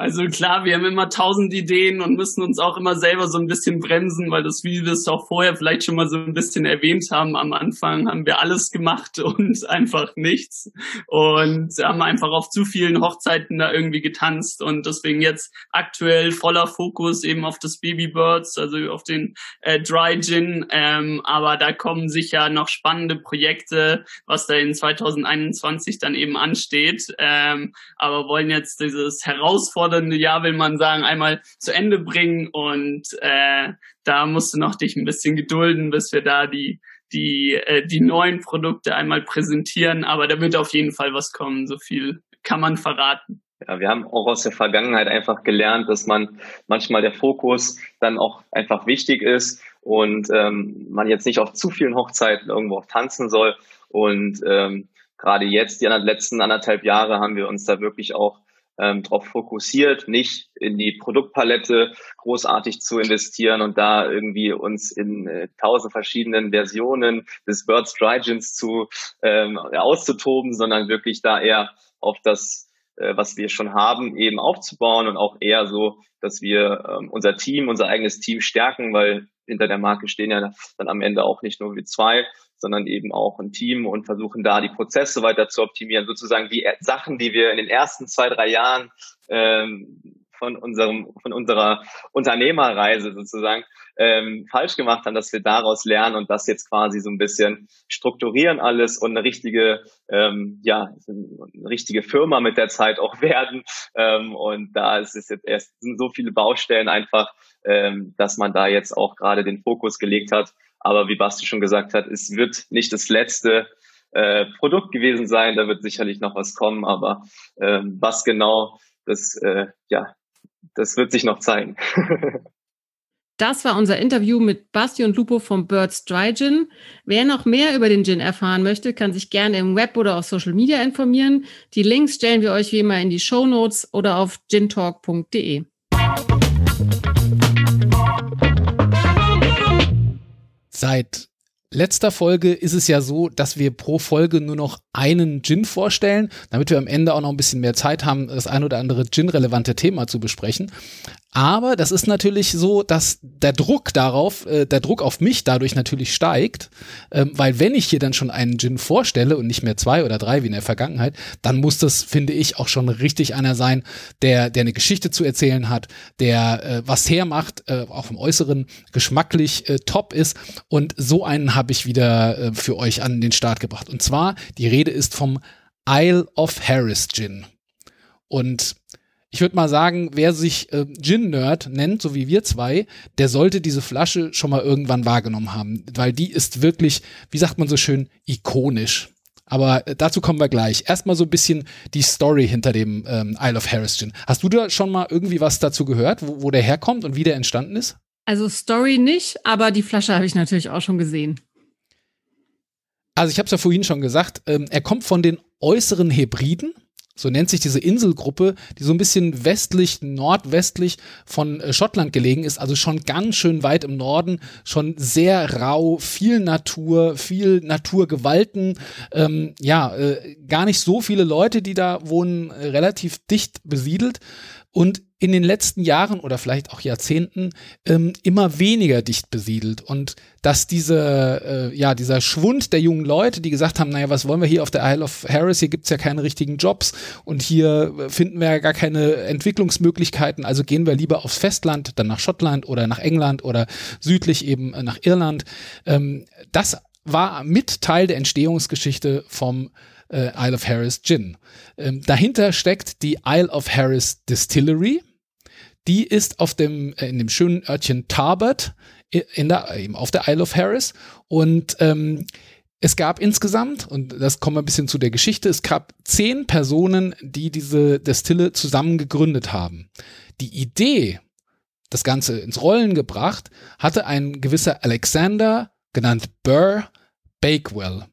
Also klar, wir haben immer tausend Ideen und müssen uns auch immer selber so ein bisschen bremsen, weil das, wie wir es auch vorher vielleicht schon mal so ein bisschen erwähnt haben, am Anfang haben wir alles gemacht und einfach nichts und haben einfach auf zu vielen Hochzeiten da irgendwie getanzt und deswegen jetzt aktuell voller Fokus eben auf das Baby Birds, also auf den äh, Dry Gin, ähm, aber da kommen sicher noch spannende Projekte, was da in 2021 dann eben ansteht, ähm, aber wollen jetzt dieses Herausfordernde herausfordernde Jahr, will man sagen, einmal zu Ende bringen. Und äh, da musst du noch dich ein bisschen gedulden, bis wir da die die äh, die neuen Produkte einmal präsentieren. Aber da wird auf jeden Fall was kommen. So viel kann man verraten. Ja, wir haben auch aus der Vergangenheit einfach gelernt, dass man manchmal der Fokus dann auch einfach wichtig ist und ähm, man jetzt nicht auf zu vielen Hochzeiten irgendwo auch tanzen soll. Und ähm, gerade jetzt, die letzten anderthalb Jahre, haben wir uns da wirklich auch ähm, darauf fokussiert, nicht in die Produktpalette großartig zu investieren und da irgendwie uns in äh, tausend verschiedenen Versionen des Birds Dry zu ähm, auszutoben, sondern wirklich da eher auf das, äh, was wir schon haben, eben aufzubauen und auch eher so, dass wir ähm, unser Team, unser eigenes Team stärken, weil hinter der Marke stehen ja dann am Ende auch nicht nur wir zwei, sondern eben auch ein Team und versuchen da die Prozesse weiter zu optimieren. Sozusagen die Sachen, die wir in den ersten zwei, drei Jahren ähm, von unserem von unserer Unternehmerreise sozusagen ähm, falsch gemacht haben, dass wir daraus lernen und das jetzt quasi so ein bisschen strukturieren alles und eine richtige ähm, ja eine richtige Firma mit der Zeit auch werden. Ähm, und da ist es jetzt erst so viele Baustellen einfach, ähm, dass man da jetzt auch gerade den Fokus gelegt hat. Aber wie Basti schon gesagt hat, es wird nicht das letzte äh, Produkt gewesen sein. Da wird sicherlich noch was kommen, aber ähm, was genau, das äh, ja, das wird sich noch zeigen. Das war unser Interview mit Basti und Lupo vom Birds Dry Gin. Wer noch mehr über den Gin erfahren möchte, kann sich gerne im Web oder auf Social Media informieren. Die Links stellen wir euch wie immer in die Show Notes oder auf gintalk.de. Seit letzter Folge ist es ja so, dass wir pro Folge nur noch einen Gin vorstellen, damit wir am Ende auch noch ein bisschen mehr Zeit haben, das ein oder andere Gin-relevante Thema zu besprechen. Aber das ist natürlich so, dass der Druck darauf, äh, der Druck auf mich dadurch natürlich steigt, ähm, weil wenn ich hier dann schon einen Gin vorstelle und nicht mehr zwei oder drei wie in der Vergangenheit, dann muss das, finde ich, auch schon richtig einer sein, der, der eine Geschichte zu erzählen hat, der äh, was hermacht, äh, auch vom Äußeren geschmacklich äh, top ist. Und so einen habe ich wieder äh, für euch an den Start gebracht. Und zwar, die Rede ist vom Isle of Harris Gin. Und ich würde mal sagen, wer sich äh, Gin-Nerd nennt, so wie wir zwei, der sollte diese Flasche schon mal irgendwann wahrgenommen haben, weil die ist wirklich, wie sagt man so schön, ikonisch. Aber äh, dazu kommen wir gleich. Erstmal so ein bisschen die Story hinter dem ähm, Isle of Harris Gin. Hast du da schon mal irgendwie was dazu gehört, wo, wo der herkommt und wie der entstanden ist? Also Story nicht, aber die Flasche habe ich natürlich auch schon gesehen. Also ich habe es ja vorhin schon gesagt, ähm, er kommt von den äußeren Hebriden so nennt sich diese Inselgruppe, die so ein bisschen westlich, nordwestlich von äh, Schottland gelegen ist, also schon ganz schön weit im Norden, schon sehr rau, viel Natur, viel Naturgewalten, ähm, ja, äh, gar nicht so viele Leute, die da wohnen, äh, relativ dicht besiedelt. Und in den letzten Jahren oder vielleicht auch Jahrzehnten ähm, immer weniger dicht besiedelt und dass diese, äh, ja, dieser Schwund der jungen Leute, die gesagt haben, naja, was wollen wir hier auf der Isle of Harris, hier gibt's ja keine richtigen Jobs und hier äh, finden wir ja gar keine Entwicklungsmöglichkeiten, also gehen wir lieber aufs Festland, dann nach Schottland oder nach England oder südlich eben äh, nach Irland. Ähm, das war mit Teil der Entstehungsgeschichte vom äh, Isle of Harris Gin. Ähm, dahinter steckt die Isle of Harris Distillery. Die ist auf dem, äh, in dem schönen Örtchen Tarbert in der, eben auf der Isle of Harris. Und ähm, es gab insgesamt, und das kommen wir ein bisschen zu der Geschichte, es gab zehn Personen, die diese Destille zusammen gegründet haben. Die Idee, das Ganze ins Rollen gebracht, hatte ein gewisser Alexander, genannt Burr, Bakewell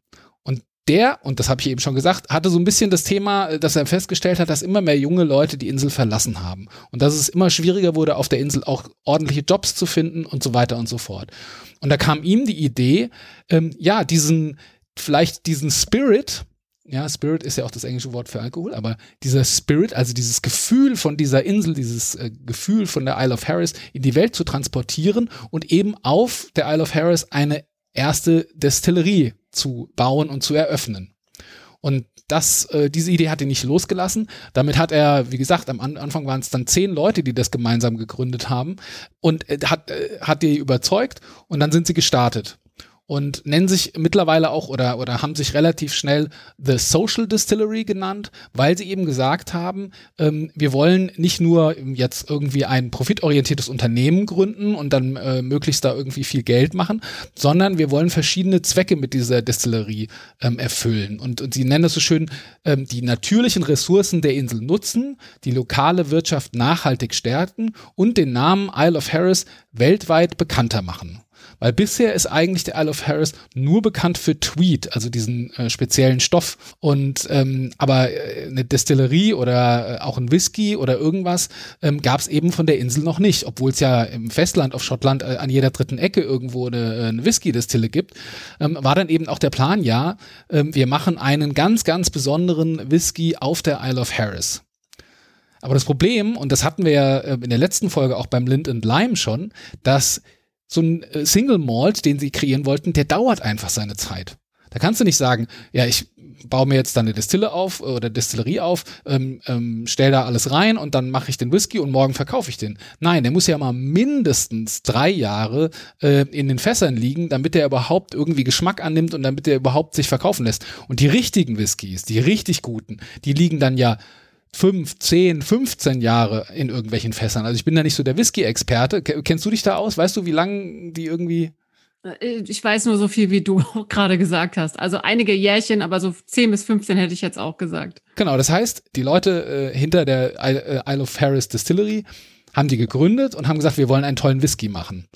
der, und das habe ich eben schon gesagt, hatte so ein bisschen das Thema, dass er festgestellt hat, dass immer mehr junge Leute die Insel verlassen haben und dass es immer schwieriger wurde, auf der Insel auch ordentliche Jobs zu finden und so weiter und so fort. Und da kam ihm die Idee, ähm, ja, diesen, vielleicht diesen Spirit, ja, Spirit ist ja auch das englische Wort für Alkohol, aber dieser Spirit, also dieses Gefühl von dieser Insel, dieses äh, Gefühl von der Isle of Harris in die Welt zu transportieren und eben auf der Isle of Harris eine erste Destillerie zu bauen und zu eröffnen. Und das, äh, diese Idee hat ihn nicht losgelassen. Damit hat er, wie gesagt, am Anfang waren es dann zehn Leute, die das gemeinsam gegründet haben und äh, hat, äh, hat die überzeugt und dann sind sie gestartet und nennen sich mittlerweile auch oder, oder haben sich relativ schnell The Social Distillery genannt, weil sie eben gesagt haben, ähm, wir wollen nicht nur jetzt irgendwie ein profitorientiertes Unternehmen gründen und dann äh, möglichst da irgendwie viel Geld machen, sondern wir wollen verschiedene Zwecke mit dieser Distillerie ähm, erfüllen. Und, und sie nennen es so schön, ähm, die natürlichen Ressourcen der Insel nutzen, die lokale Wirtschaft nachhaltig stärken und den Namen Isle of Harris weltweit bekannter machen. Weil bisher ist eigentlich der Isle of Harris nur bekannt für Tweed, also diesen äh, speziellen Stoff. Und ähm, aber äh, eine Destillerie oder äh, auch ein Whisky oder irgendwas ähm, gab es eben von der Insel noch nicht, obwohl es ja im Festland auf Schottland äh, an jeder dritten Ecke irgendwo eine, äh, eine Whisky-Destille gibt. Ähm, war dann eben auch der Plan, ja, ähm, wir machen einen ganz, ganz besonderen Whisky auf der Isle of Harris. Aber das Problem, und das hatten wir ja in der letzten Folge auch beim Lind and Lime schon, dass so ein äh, Single Malt, den sie kreieren wollten, der dauert einfach seine Zeit. Da kannst du nicht sagen, ja, ich baue mir jetzt dann eine Destille auf oder Destillerie auf, ähm, ähm, stell da alles rein und dann mache ich den Whisky und morgen verkaufe ich den. Nein, der muss ja mal mindestens drei Jahre äh, in den Fässern liegen, damit der überhaupt irgendwie Geschmack annimmt und damit der überhaupt sich verkaufen lässt. Und die richtigen Whiskys, die richtig guten, die liegen dann ja fünf, zehn, 15 Jahre in irgendwelchen Fässern. Also ich bin da nicht so der Whisky-Experte. Kennst du dich da aus? Weißt du, wie lange die irgendwie äh, ich weiß nur so viel, wie du gerade gesagt hast. Also einige Jährchen, aber so 10 bis 15 hätte ich jetzt auch gesagt. Genau, das heißt, die Leute äh, hinter der Isle äh, of Harris Distillery haben die gegründet und haben gesagt, wir wollen einen tollen Whisky machen.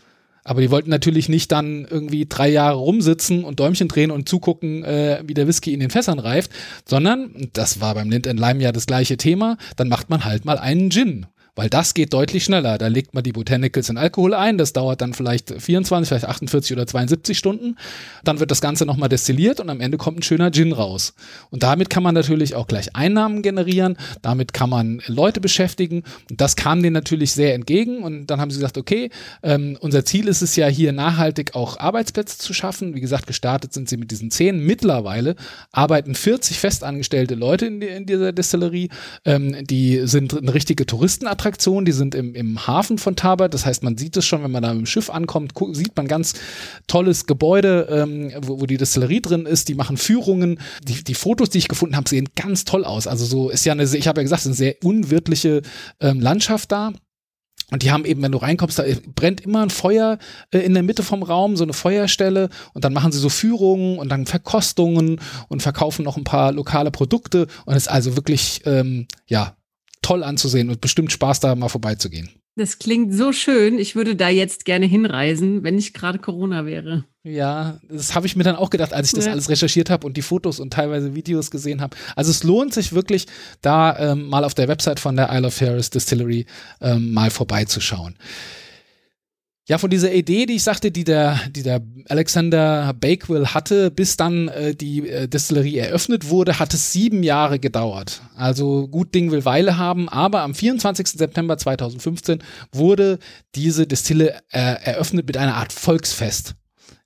Aber die wollten natürlich nicht dann irgendwie drei Jahre rumsitzen und Däumchen drehen und zugucken, äh, wie der Whisky in den Fässern reift, sondern, das war beim Lind Lime ja das gleiche Thema, dann macht man halt mal einen Gin weil das geht deutlich schneller. Da legt man die Botanicals in Alkohol ein, das dauert dann vielleicht 24, vielleicht 48 oder 72 Stunden. Dann wird das Ganze nochmal destilliert und am Ende kommt ein schöner Gin raus. Und damit kann man natürlich auch gleich Einnahmen generieren, damit kann man Leute beschäftigen und das kam denen natürlich sehr entgegen und dann haben sie gesagt, okay, ähm, unser Ziel ist es ja hier nachhaltig auch Arbeitsplätze zu schaffen. Wie gesagt, gestartet sind sie mit diesen zehn. Mittlerweile arbeiten 40 festangestellte Leute in, die, in dieser Destillerie. Ähm, die sind eine richtige Touristenattraktion Attraktionen, die sind im, im Hafen von Tabert. Das heißt, man sieht es schon, wenn man da mit dem Schiff ankommt, sieht man ganz tolles Gebäude, ähm, wo, wo die Destillerie drin ist. Die machen Führungen. Die, die Fotos, die ich gefunden habe, sehen ganz toll aus. Also so ist ja eine, ich habe ja gesagt, eine sehr unwirtliche ähm, Landschaft da. Und die haben eben, wenn du reinkommst, da brennt immer ein Feuer äh, in der Mitte vom Raum, so eine Feuerstelle. Und dann machen sie so Führungen und dann Verkostungen und verkaufen noch ein paar lokale Produkte. Und es ist also wirklich, ähm, ja, toll anzusehen und bestimmt Spaß da mal vorbeizugehen. Das klingt so schön. Ich würde da jetzt gerne hinreisen, wenn nicht gerade Corona wäre. Ja, das habe ich mir dann auch gedacht, als ich das ja. alles recherchiert habe und die Fotos und teilweise Videos gesehen habe. Also es lohnt sich wirklich, da ähm, mal auf der Website von der Isle of Ferris Distillery ähm, mal vorbeizuschauen. Ja, von dieser Idee, die ich sagte, die der, die der Alexander Bakewell hatte, bis dann äh, die äh, Distillerie eröffnet wurde, hat es sieben Jahre gedauert. Also gut Ding will Weile haben, aber am 24. September 2015 wurde diese Distille äh, eröffnet mit einer Art Volksfest.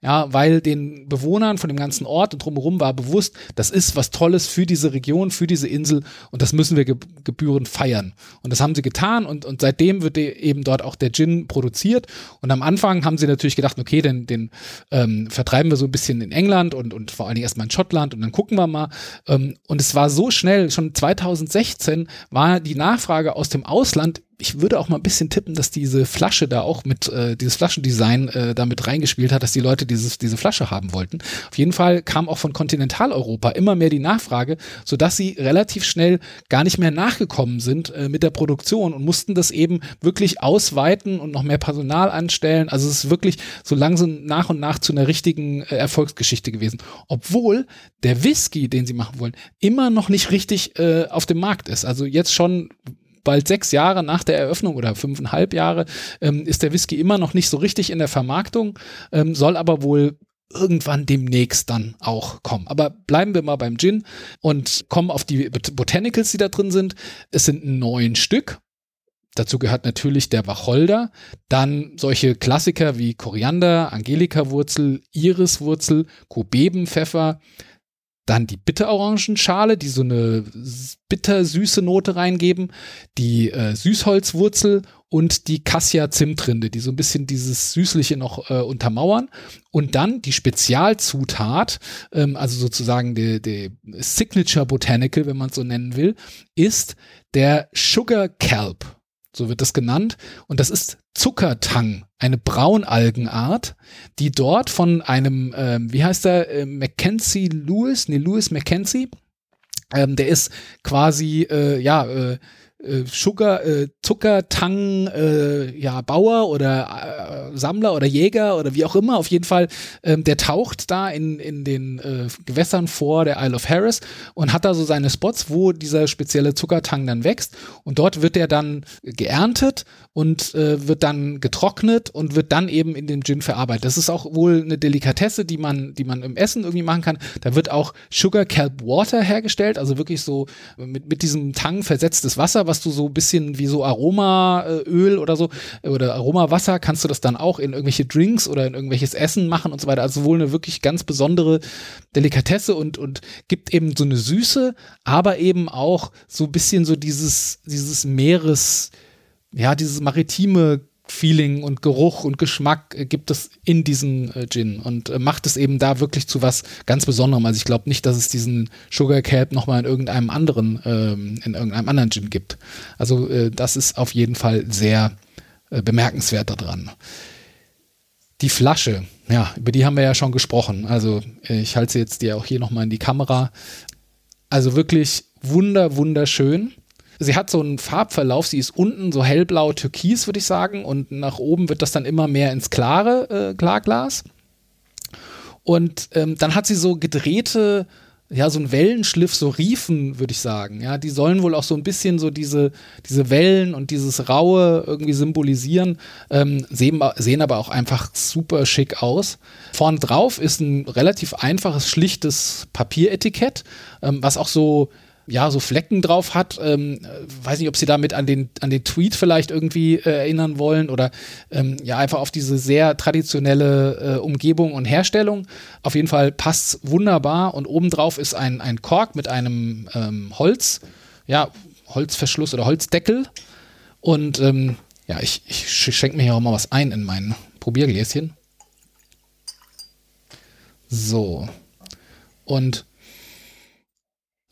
Ja, weil den Bewohnern von dem ganzen Ort und drumherum war bewusst, das ist was Tolles für diese Region, für diese Insel und das müssen wir gebührend feiern. Und das haben sie getan und, und seitdem wird eben dort auch der Gin produziert. Und am Anfang haben sie natürlich gedacht, okay, den, den ähm, vertreiben wir so ein bisschen in England und, und vor allen Dingen erstmal in Schottland und dann gucken wir mal. Ähm, und es war so schnell, schon 2016 war die Nachfrage aus dem Ausland ich würde auch mal ein bisschen tippen, dass diese Flasche da auch mit, äh, dieses Flaschendesign äh, da mit reingespielt hat, dass die Leute dieses, diese Flasche haben wollten. Auf jeden Fall kam auch von Kontinentaleuropa immer mehr die Nachfrage, sodass sie relativ schnell gar nicht mehr nachgekommen sind äh, mit der Produktion und mussten das eben wirklich ausweiten und noch mehr Personal anstellen. Also es ist wirklich so langsam nach und nach zu einer richtigen äh, Erfolgsgeschichte gewesen. Obwohl der Whisky, den sie machen wollen, immer noch nicht richtig äh, auf dem Markt ist. Also jetzt schon bald sechs Jahre nach der Eröffnung oder fünfeinhalb Jahre ähm, ist der Whisky immer noch nicht so richtig in der Vermarktung, ähm, soll aber wohl irgendwann demnächst dann auch kommen. Aber bleiben wir mal beim Gin und kommen auf die Botanicals, die da drin sind. Es sind neun Stück. Dazu gehört natürlich der Wacholder, dann solche Klassiker wie Koriander, Angelika-Wurzel, Iriswurzel, Kobebenpfeffer, dann die Bitterorangenschale, die so eine bittersüße Note reingeben, die äh, Süßholzwurzel und die Cassia-Zimtrinde, die so ein bisschen dieses Süßliche noch äh, untermauern. Und dann die Spezialzutat, ähm, also sozusagen die, die Signature Botanical, wenn man es so nennen will, ist der Sugar Kelp so wird das genannt. Und das ist Zuckertang, eine Braunalgenart, die dort von einem, ähm, wie heißt der, äh, Mackenzie Lewis, nee, Lewis Mackenzie, ähm, der ist quasi, äh, ja, äh, äh, Sugar, äh, Zuckertang, äh, ja, Bauer oder äh, Sammler oder Jäger oder wie auch immer, auf jeden Fall, ähm, der taucht da in, in den äh, Gewässern vor der Isle of Harris und hat da so seine Spots, wo dieser spezielle Zuckertang dann wächst und dort wird er dann geerntet und äh, wird dann getrocknet und wird dann eben in den Gin verarbeitet. Das ist auch wohl eine Delikatesse, die man, die man im Essen irgendwie machen kann. Da wird auch Sugar Kelp Water hergestellt, also wirklich so mit, mit diesem Tang versetztes Wasser, was du so ein bisschen wie so Aromaöl oder so oder Aromawasser kannst du das dann auch in irgendwelche Drinks oder in irgendwelches Essen machen und so weiter. Also wohl eine wirklich ganz besondere Delikatesse und, und gibt eben so eine Süße, aber eben auch so ein bisschen so dieses, dieses Meeres, ja, dieses maritime Feeling und Geruch und Geschmack äh, gibt es in diesen äh, Gin und äh, macht es eben da wirklich zu was ganz Besonderem. Also ich glaube nicht, dass es diesen Sugar Kelp nochmal in irgendeinem anderen, ähm, in irgendeinem anderen Gin gibt. Also äh, das ist auf jeden Fall sehr äh, bemerkenswert daran. Die Flasche, ja, über die haben wir ja schon gesprochen. Also ich halte sie jetzt dir auch hier nochmal in die Kamera. Also wirklich wunder, wunderschön Sie hat so einen Farbverlauf, sie ist unten so hellblau türkis, würde ich sagen, und nach oben wird das dann immer mehr ins klare äh, Klarglas. Und ähm, dann hat sie so gedrehte, ja, so ein Wellenschliff, so Riefen, würde ich sagen. Ja, die sollen wohl auch so ein bisschen so diese, diese Wellen und dieses Raue irgendwie symbolisieren, ähm, sehen, sehen aber auch einfach super schick aus. Vorne drauf ist ein relativ einfaches, schlichtes Papieretikett, ähm, was auch so ja, so Flecken drauf hat. Ähm, weiß nicht, ob sie damit an den, an den Tweet vielleicht irgendwie äh, erinnern wollen oder ähm, ja, einfach auf diese sehr traditionelle äh, Umgebung und Herstellung. Auf jeden Fall passt wunderbar und obendrauf ist ein, ein Kork mit einem ähm, Holz, ja, Holzverschluss oder Holzdeckel. Und ähm, ja, ich, ich schenke mir hier auch mal was ein in mein Probiergläschen. So. Und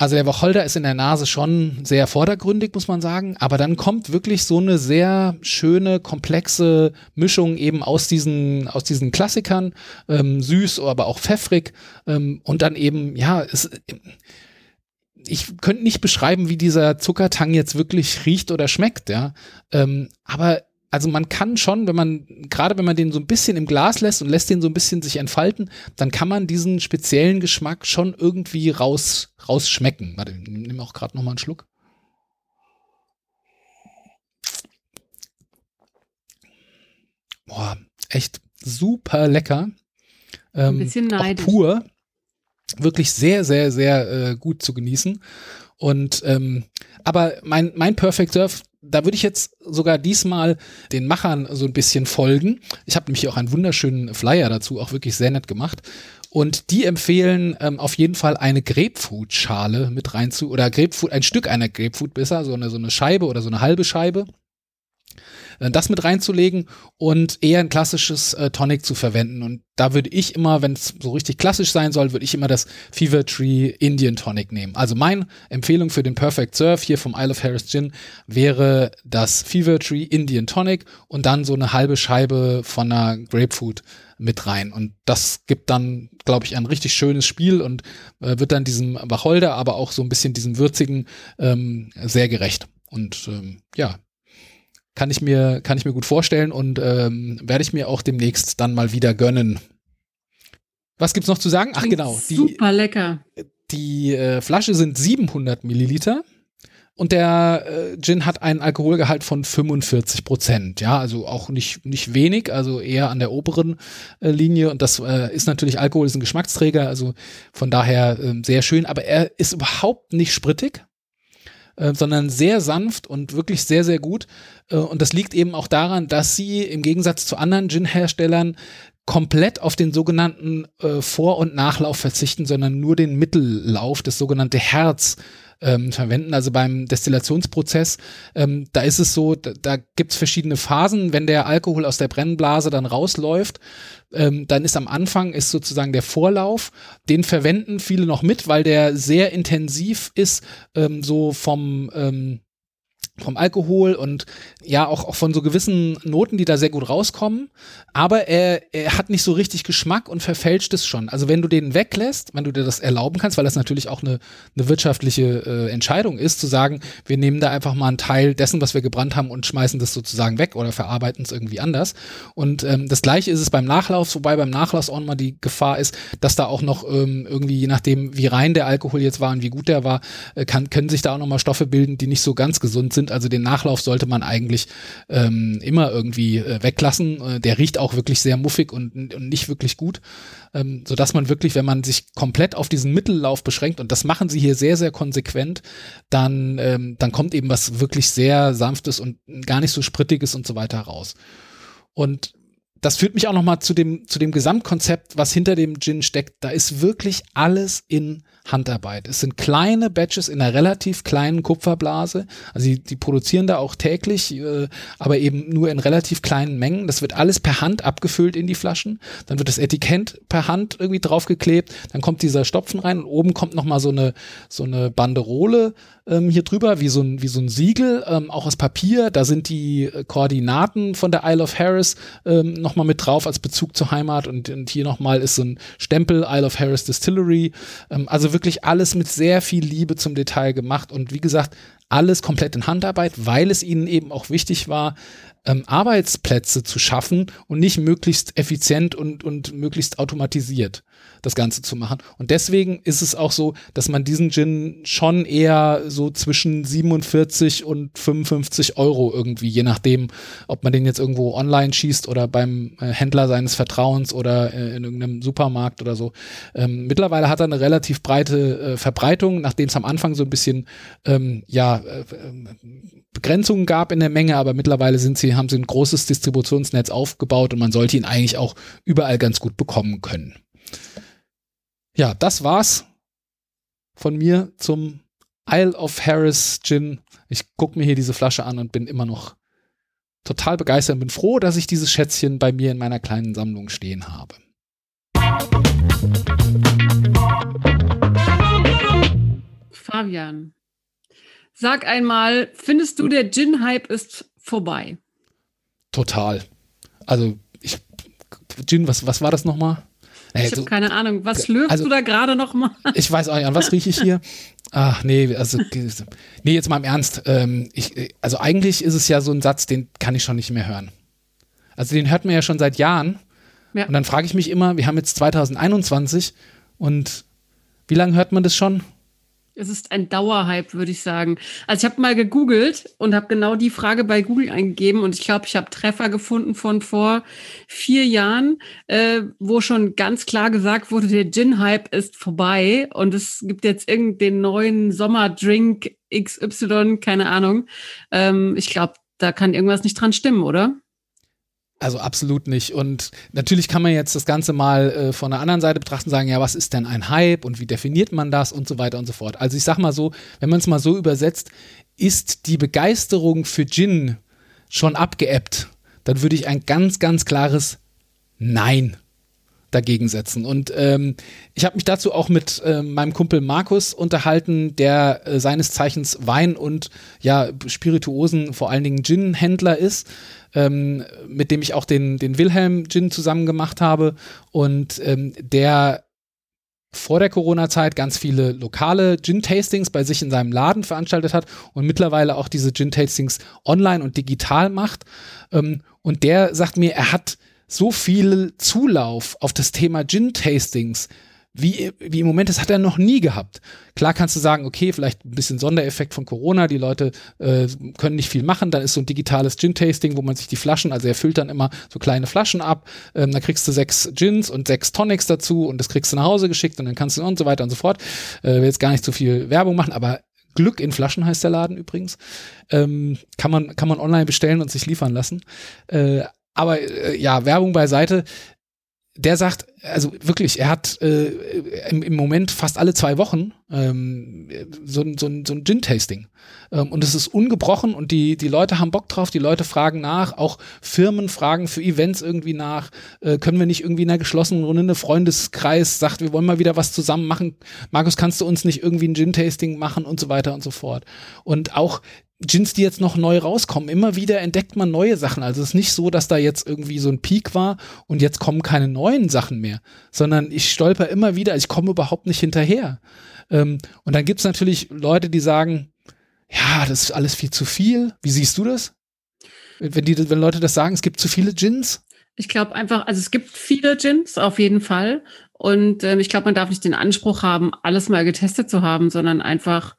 also der Wacholder ist in der Nase schon sehr vordergründig, muss man sagen. Aber dann kommt wirklich so eine sehr schöne, komplexe Mischung eben aus diesen, aus diesen Klassikern. Ähm, süß, aber auch pfeffrig. Ähm, und dann eben, ja, es, ich könnte nicht beschreiben, wie dieser Zuckertang jetzt wirklich riecht oder schmeckt, ja. Ähm, aber also man kann schon, wenn man, gerade wenn man den so ein bisschen im Glas lässt und lässt den so ein bisschen sich entfalten, dann kann man diesen speziellen Geschmack schon irgendwie raus, rausschmecken. Warte, ich nehme auch gerade nochmal einen Schluck. Boah, echt super lecker. Ähm, ein bisschen neidisch. pur. Wirklich sehr, sehr, sehr äh, gut zu genießen. Und ähm, aber mein, mein Perfect Surf, da würde ich jetzt sogar diesmal den Machern so ein bisschen folgen. Ich habe nämlich auch einen wunderschönen Flyer dazu, auch wirklich sehr nett gemacht. Und die empfehlen ähm, auf jeden Fall eine Grapefruit-Schale mit rein zu, oder Grapefruit, ein Stück einer Grapefruit besser, so eine, so eine Scheibe oder so eine halbe Scheibe das mit reinzulegen und eher ein klassisches äh, Tonic zu verwenden. Und da würde ich immer, wenn es so richtig klassisch sein soll, würde ich immer das Fever Tree Indian Tonic nehmen. Also meine Empfehlung für den Perfect Surf hier vom Isle of Harris Gin wäre das Fever Tree Indian Tonic und dann so eine halbe Scheibe von einer Grapefruit mit rein. Und das gibt dann, glaube ich, ein richtig schönes Spiel und äh, wird dann diesem Wacholder, aber auch so ein bisschen diesem würzigen ähm, sehr gerecht. Und ähm, ja, kann ich mir, kann ich mir gut vorstellen und ähm, werde ich mir auch demnächst dann mal wieder gönnen. Was gibt's noch zu sagen? Ach genau, die, super lecker. Die äh, Flasche sind 700 Milliliter und der äh, Gin hat einen Alkoholgehalt von 45 Prozent. Ja, also auch nicht nicht wenig, also eher an der oberen äh, Linie. Und das äh, ist natürlich Alkohol ist ein Geschmacksträger, also von daher äh, sehr schön. Aber er ist überhaupt nicht sprittig. Äh, sondern sehr sanft und wirklich sehr, sehr gut. Äh, und das liegt eben auch daran, dass sie im Gegensatz zu anderen Gin-Herstellern komplett auf den sogenannten äh, Vor- und Nachlauf verzichten, sondern nur den Mittellauf, das sogenannte Herz ähm, verwenden. Also beim Destillationsprozess, ähm, da ist es so, da, da gibt es verschiedene Phasen. Wenn der Alkohol aus der Brennblase dann rausläuft, ähm, dann ist am Anfang ist sozusagen der Vorlauf. Den verwenden viele noch mit, weil der sehr intensiv ist, ähm, so vom ähm, vom Alkohol und ja auch, auch von so gewissen Noten, die da sehr gut rauskommen. Aber er, er hat nicht so richtig Geschmack und verfälscht es schon. Also wenn du den weglässt, wenn du dir das erlauben kannst, weil das natürlich auch eine, eine wirtschaftliche äh, Entscheidung ist, zu sagen, wir nehmen da einfach mal einen Teil dessen, was wir gebrannt haben und schmeißen das sozusagen weg oder verarbeiten es irgendwie anders. Und ähm, das gleiche ist es beim Nachlauf, wobei beim Nachlass auch mal die Gefahr ist, dass da auch noch ähm, irgendwie, je nachdem, wie rein der Alkohol jetzt war und wie gut der war, äh, kann, können sich da auch nochmal Stoffe bilden, die nicht so ganz gesund sind sind. Also den Nachlauf sollte man eigentlich ähm, immer irgendwie äh, weglassen. Äh, der riecht auch wirklich sehr muffig und, und nicht wirklich gut, ähm, sodass man wirklich, wenn man sich komplett auf diesen Mittellauf beschränkt, und das machen sie hier sehr, sehr konsequent, dann, ähm, dann kommt eben was wirklich sehr sanftes und gar nicht so sprittiges und so weiter raus. Und das führt mich auch noch mal zu dem zu dem Gesamtkonzept, was hinter dem Gin steckt. Da ist wirklich alles in Handarbeit. Es sind kleine Batches in einer relativ kleinen Kupferblase. Also die, die produzieren da auch täglich, äh, aber eben nur in relativ kleinen Mengen. Das wird alles per Hand abgefüllt in die Flaschen. Dann wird das Etikett per Hand irgendwie draufgeklebt. Dann kommt dieser Stopfen rein und oben kommt noch mal so eine so eine Banderole ähm, hier drüber, wie so ein wie so ein Siegel, ähm, auch aus Papier. Da sind die äh, Koordinaten von der Isle of Harris ähm, noch mal mit drauf als Bezug zur Heimat und, und hier noch mal ist so ein Stempel Isle of Harris Distillery. Ähm, also wirklich alles mit sehr viel Liebe zum Detail gemacht und wie gesagt, alles komplett in Handarbeit, weil es ihnen eben auch wichtig war, ähm, Arbeitsplätze zu schaffen und nicht möglichst effizient und, und möglichst automatisiert das Ganze zu machen. Und deswegen ist es auch so, dass man diesen Gin schon eher so zwischen 47 und 55 Euro irgendwie, je nachdem, ob man den jetzt irgendwo online schießt oder beim äh, Händler seines Vertrauens oder äh, in irgendeinem Supermarkt oder so. Ähm, mittlerweile hat er eine relativ breite äh, Verbreitung, nachdem es am Anfang so ein bisschen ähm, ja äh, äh, Begrenzungen gab in der Menge, aber mittlerweile sind sie, haben sie ein großes Distributionsnetz aufgebaut und man sollte ihn eigentlich auch überall ganz gut bekommen können. Ja, das war's von mir zum Isle of Harris Gin. Ich gucke mir hier diese Flasche an und bin immer noch total begeistert und bin froh, dass ich dieses Schätzchen bei mir in meiner kleinen Sammlung stehen habe. Fabian, sag einmal, findest du, der Gin-Hype ist vorbei? Total. Also, ich, Gin, was, was war das nochmal? Ich habe keine Ahnung. Was schlürfst also, du da gerade noch mal? Ich weiß auch nicht, an was rieche ich hier? Ach nee, also nee, jetzt mal im Ernst. Ähm, ich, also eigentlich ist es ja so ein Satz, den kann ich schon nicht mehr hören. Also den hört man ja schon seit Jahren. Ja. Und dann frage ich mich immer, wir haben jetzt 2021 und wie lange hört man das schon? Es ist ein Dauerhype, würde ich sagen. Also ich habe mal gegoogelt und habe genau die Frage bei Google eingegeben und ich glaube, ich habe Treffer gefunden von vor vier Jahren, äh, wo schon ganz klar gesagt wurde, der Gin-Hype ist vorbei und es gibt jetzt irgendeinen neuen Sommerdrink XY, keine Ahnung. Ähm, ich glaube, da kann irgendwas nicht dran stimmen, oder? Also absolut nicht. Und natürlich kann man jetzt das Ganze mal äh, von der anderen Seite betrachten, sagen, ja, was ist denn ein Hype und wie definiert man das und so weiter und so fort. Also ich sag mal so, wenn man es mal so übersetzt, ist die Begeisterung für Gin schon abgeebbt, dann würde ich ein ganz, ganz klares Nein dagegen setzen. Und ähm, ich habe mich dazu auch mit äh, meinem Kumpel Markus unterhalten, der äh, seines Zeichens Wein und ja Spirituosen, vor allen Dingen Gin-Händler ist ähm, mit dem ich auch den, den Wilhelm Gin zusammen gemacht habe und ähm, der vor der Corona-Zeit ganz viele lokale Gin-Tastings bei sich in seinem Laden veranstaltet hat und mittlerweile auch diese Gin-Tastings online und digital macht. Ähm, und der sagt mir, er hat so viel Zulauf auf das Thema Gin-Tastings wie, wie im Moment, das hat er noch nie gehabt. Klar kannst du sagen, okay, vielleicht ein bisschen Sondereffekt von Corona, die Leute äh, können nicht viel machen, dann ist so ein digitales Gin-Tasting, wo man sich die Flaschen, also er füllt dann immer so kleine Flaschen ab, ähm, dann kriegst du sechs Gins und sechs Tonics dazu und das kriegst du nach Hause geschickt und dann kannst du und so weiter und so fort. Äh, will jetzt gar nicht zu viel Werbung machen, aber Glück in Flaschen heißt der Laden übrigens. Ähm, kann, man, kann man online bestellen und sich liefern lassen. Äh, aber äh, ja, Werbung beiseite der sagt, also wirklich, er hat äh, im, im, Moment fast alle zwei Wochen ähm, so, so, so ein Gin-Tasting. Ähm, und es ist ungebrochen und die, die Leute haben Bock drauf, die Leute fragen nach, auch Firmen fragen für Events irgendwie nach, äh, können wir nicht irgendwie in einer geschlossenen Runde, eine Freundeskreis sagt, wir wollen mal wieder was zusammen machen. Markus, kannst du uns nicht irgendwie ein Gin-Tasting machen und so weiter und so fort. Und auch Gins, die jetzt noch neu rauskommen. Immer wieder entdeckt man neue Sachen. Also es ist nicht so, dass da jetzt irgendwie so ein Peak war und jetzt kommen keine neuen Sachen mehr, sondern ich stolper immer wieder, ich komme überhaupt nicht hinterher. Ähm, und dann gibt es natürlich Leute, die sagen, ja, das ist alles viel zu viel. Wie siehst du das? Wenn, die, wenn Leute das sagen, es gibt zu viele Gins? Ich glaube einfach, also es gibt viele Gins auf jeden Fall. Und ähm, ich glaube, man darf nicht den Anspruch haben, alles mal getestet zu haben, sondern einfach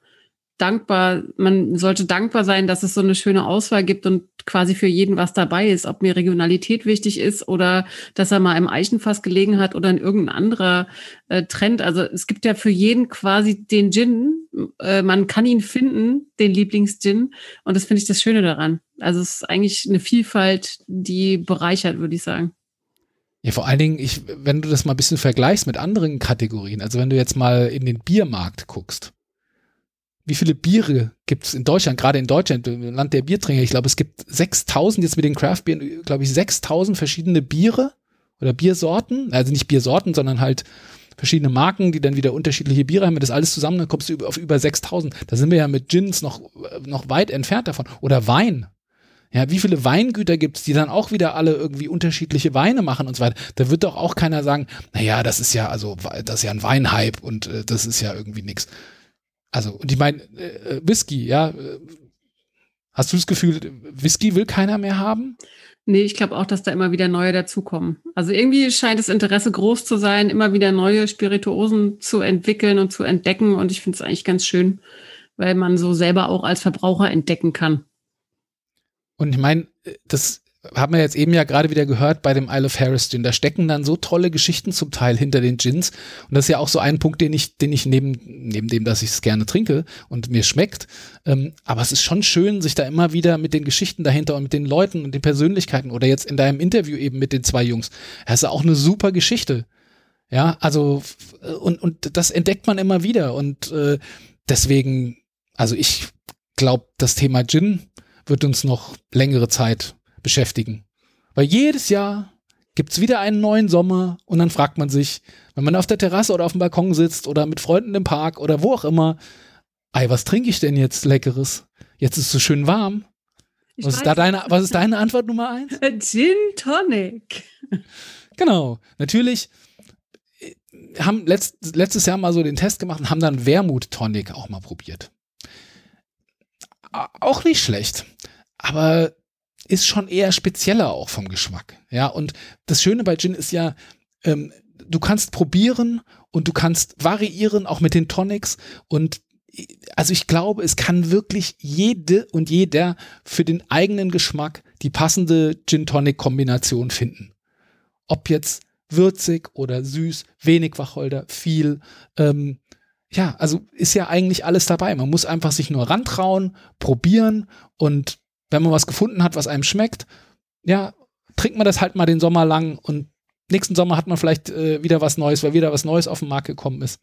dankbar, man sollte dankbar sein, dass es so eine schöne Auswahl gibt und quasi für jeden was dabei ist, ob mir Regionalität wichtig ist oder dass er mal im Eichenfass gelegen hat oder in irgendein anderer äh, Trend. Also es gibt ja für jeden quasi den Gin, äh, man kann ihn finden, den Lieblingsgin und das finde ich das Schöne daran. Also es ist eigentlich eine Vielfalt, die bereichert, würde ich sagen. Ja, vor allen Dingen, ich, wenn du das mal ein bisschen vergleichst mit anderen Kategorien, also wenn du jetzt mal in den Biermarkt guckst, wie viele Biere gibt es in Deutschland, gerade in Deutschland, im Land der Biertrinker? Ich glaube, es gibt 6000 jetzt mit den Craft-Bieren, glaube ich, 6000 verschiedene Biere oder Biersorten. Also nicht Biersorten, sondern halt verschiedene Marken, die dann wieder unterschiedliche Biere haben. Das alles zusammen, dann kommst du auf über 6000. Da sind wir ja mit Gins noch, noch weit entfernt davon. Oder Wein. Ja, wie viele Weingüter gibt es, die dann auch wieder alle irgendwie unterschiedliche Weine machen und so weiter? Da wird doch auch keiner sagen, naja, das ist ja, also, das ist ja ein Weinhype und äh, das ist ja irgendwie nix. Also, und ich meine, äh, Whisky, ja. Äh, hast du das Gefühl, Whisky will keiner mehr haben? Nee, ich glaube auch, dass da immer wieder neue dazukommen. Also irgendwie scheint das Interesse groß zu sein, immer wieder neue Spirituosen zu entwickeln und zu entdecken. Und ich finde es eigentlich ganz schön, weil man so selber auch als Verbraucher entdecken kann. Und ich meine, das haben wir jetzt eben ja gerade wieder gehört bei dem Isle of Harris Gin. Da stecken dann so tolle Geschichten zum Teil hinter den Gins. Und das ist ja auch so ein Punkt, den ich, den ich neben, neben dem, dass ich es gerne trinke und mir schmeckt. Ähm, aber es ist schon schön, sich da immer wieder mit den Geschichten dahinter und mit den Leuten und den Persönlichkeiten oder jetzt in deinem Interview eben mit den zwei Jungs. Das ist auch eine super Geschichte. Ja, also, und, und das entdeckt man immer wieder. Und äh, deswegen, also ich glaube, das Thema Gin wird uns noch längere Zeit beschäftigen. Weil jedes Jahr gibt's wieder einen neuen Sommer und dann fragt man sich, wenn man auf der Terrasse oder auf dem Balkon sitzt oder mit Freunden im Park oder wo auch immer, ey, was trinke ich denn jetzt Leckeres? Jetzt ist es so schön warm. was ist, da deine, was ist deine Antwort Nummer eins? Gin Tonic. Genau. Natürlich, haben letzt, letztes Jahr mal so den Test gemacht und haben dann Wermut Tonic auch mal probiert. Auch nicht schlecht, aber ist schon eher spezieller auch vom Geschmack. Ja, und das Schöne bei Gin ist ja, ähm, du kannst probieren und du kannst variieren auch mit den Tonics und also ich glaube, es kann wirklich jede und jeder für den eigenen Geschmack die passende Gin Tonic Kombination finden. Ob jetzt würzig oder süß, wenig Wacholder, viel. Ähm, ja, also ist ja eigentlich alles dabei. Man muss einfach sich nur rantrauen, probieren und wenn man was gefunden hat, was einem schmeckt, ja, trinkt man das halt mal den Sommer lang und nächsten Sommer hat man vielleicht äh, wieder was Neues, weil wieder was Neues auf den Markt gekommen ist.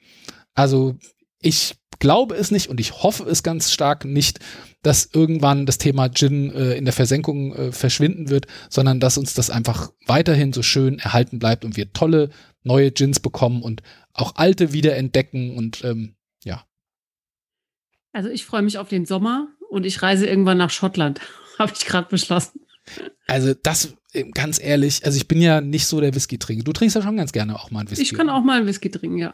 Also ich glaube es nicht und ich hoffe es ganz stark nicht, dass irgendwann das Thema Gin äh, in der Versenkung äh, verschwinden wird, sondern dass uns das einfach weiterhin so schön erhalten bleibt und wir tolle neue Gins bekommen und auch alte wieder entdecken und ähm, ja. Also ich freue mich auf den Sommer und ich reise irgendwann nach Schottland, habe ich gerade beschlossen. Also das ganz ehrlich, also ich bin ja nicht so der Whisky-Trinker. Du trinkst ja schon ganz gerne auch mal einen Whisky. Ich kann auch mal einen Whisky trinken, ja.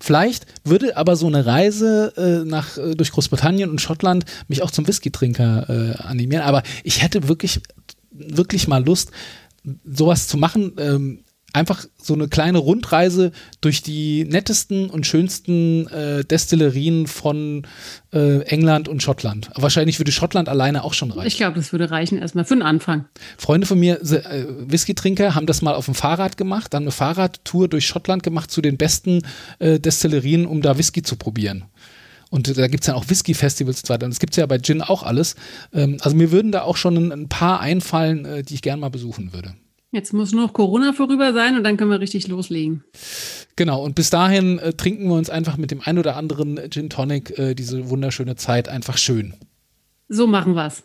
Vielleicht würde aber so eine Reise äh, nach, äh, durch Großbritannien und Schottland mich auch zum Whisky-Trinker äh, animieren. Aber ich hätte wirklich, wirklich mal Lust, sowas zu machen. Ähm, einfach so eine kleine Rundreise durch die nettesten und schönsten äh, Destillerien von äh, England und Schottland. Wahrscheinlich würde Schottland alleine auch schon reichen. Ich glaube, das würde reichen erstmal für den Anfang. Freunde von mir, äh, Whisky-Trinker, haben das mal auf dem Fahrrad gemacht, dann eine Fahrradtour durch Schottland gemacht zu den besten äh, Destillerien, um da Whisky zu probieren. Und da gibt es dann auch Whisky-Festivals und so weiter. Und das gibt es ja bei Gin auch alles. Ähm, also mir würden da auch schon ein, ein paar einfallen, äh, die ich gerne mal besuchen würde. Jetzt muss nur noch Corona vorüber sein und dann können wir richtig loslegen. Genau, und bis dahin äh, trinken wir uns einfach mit dem ein oder anderen Gin Tonic äh, diese wunderschöne Zeit einfach schön. So machen wir's.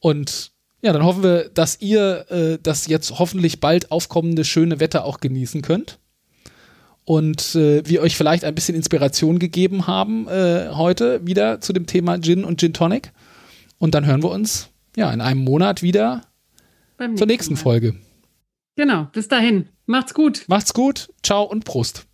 Und ja, dann hoffen wir, dass ihr äh, das jetzt hoffentlich bald aufkommende schöne Wetter auch genießen könnt. Und äh, wir euch vielleicht ein bisschen Inspiration gegeben haben äh, heute wieder zu dem Thema Gin und Gin Tonic. Und dann hören wir uns ja in einem Monat wieder beim zur nächsten Mal. Folge. Genau, bis dahin. Macht's gut. Macht's gut. Ciao und Prost.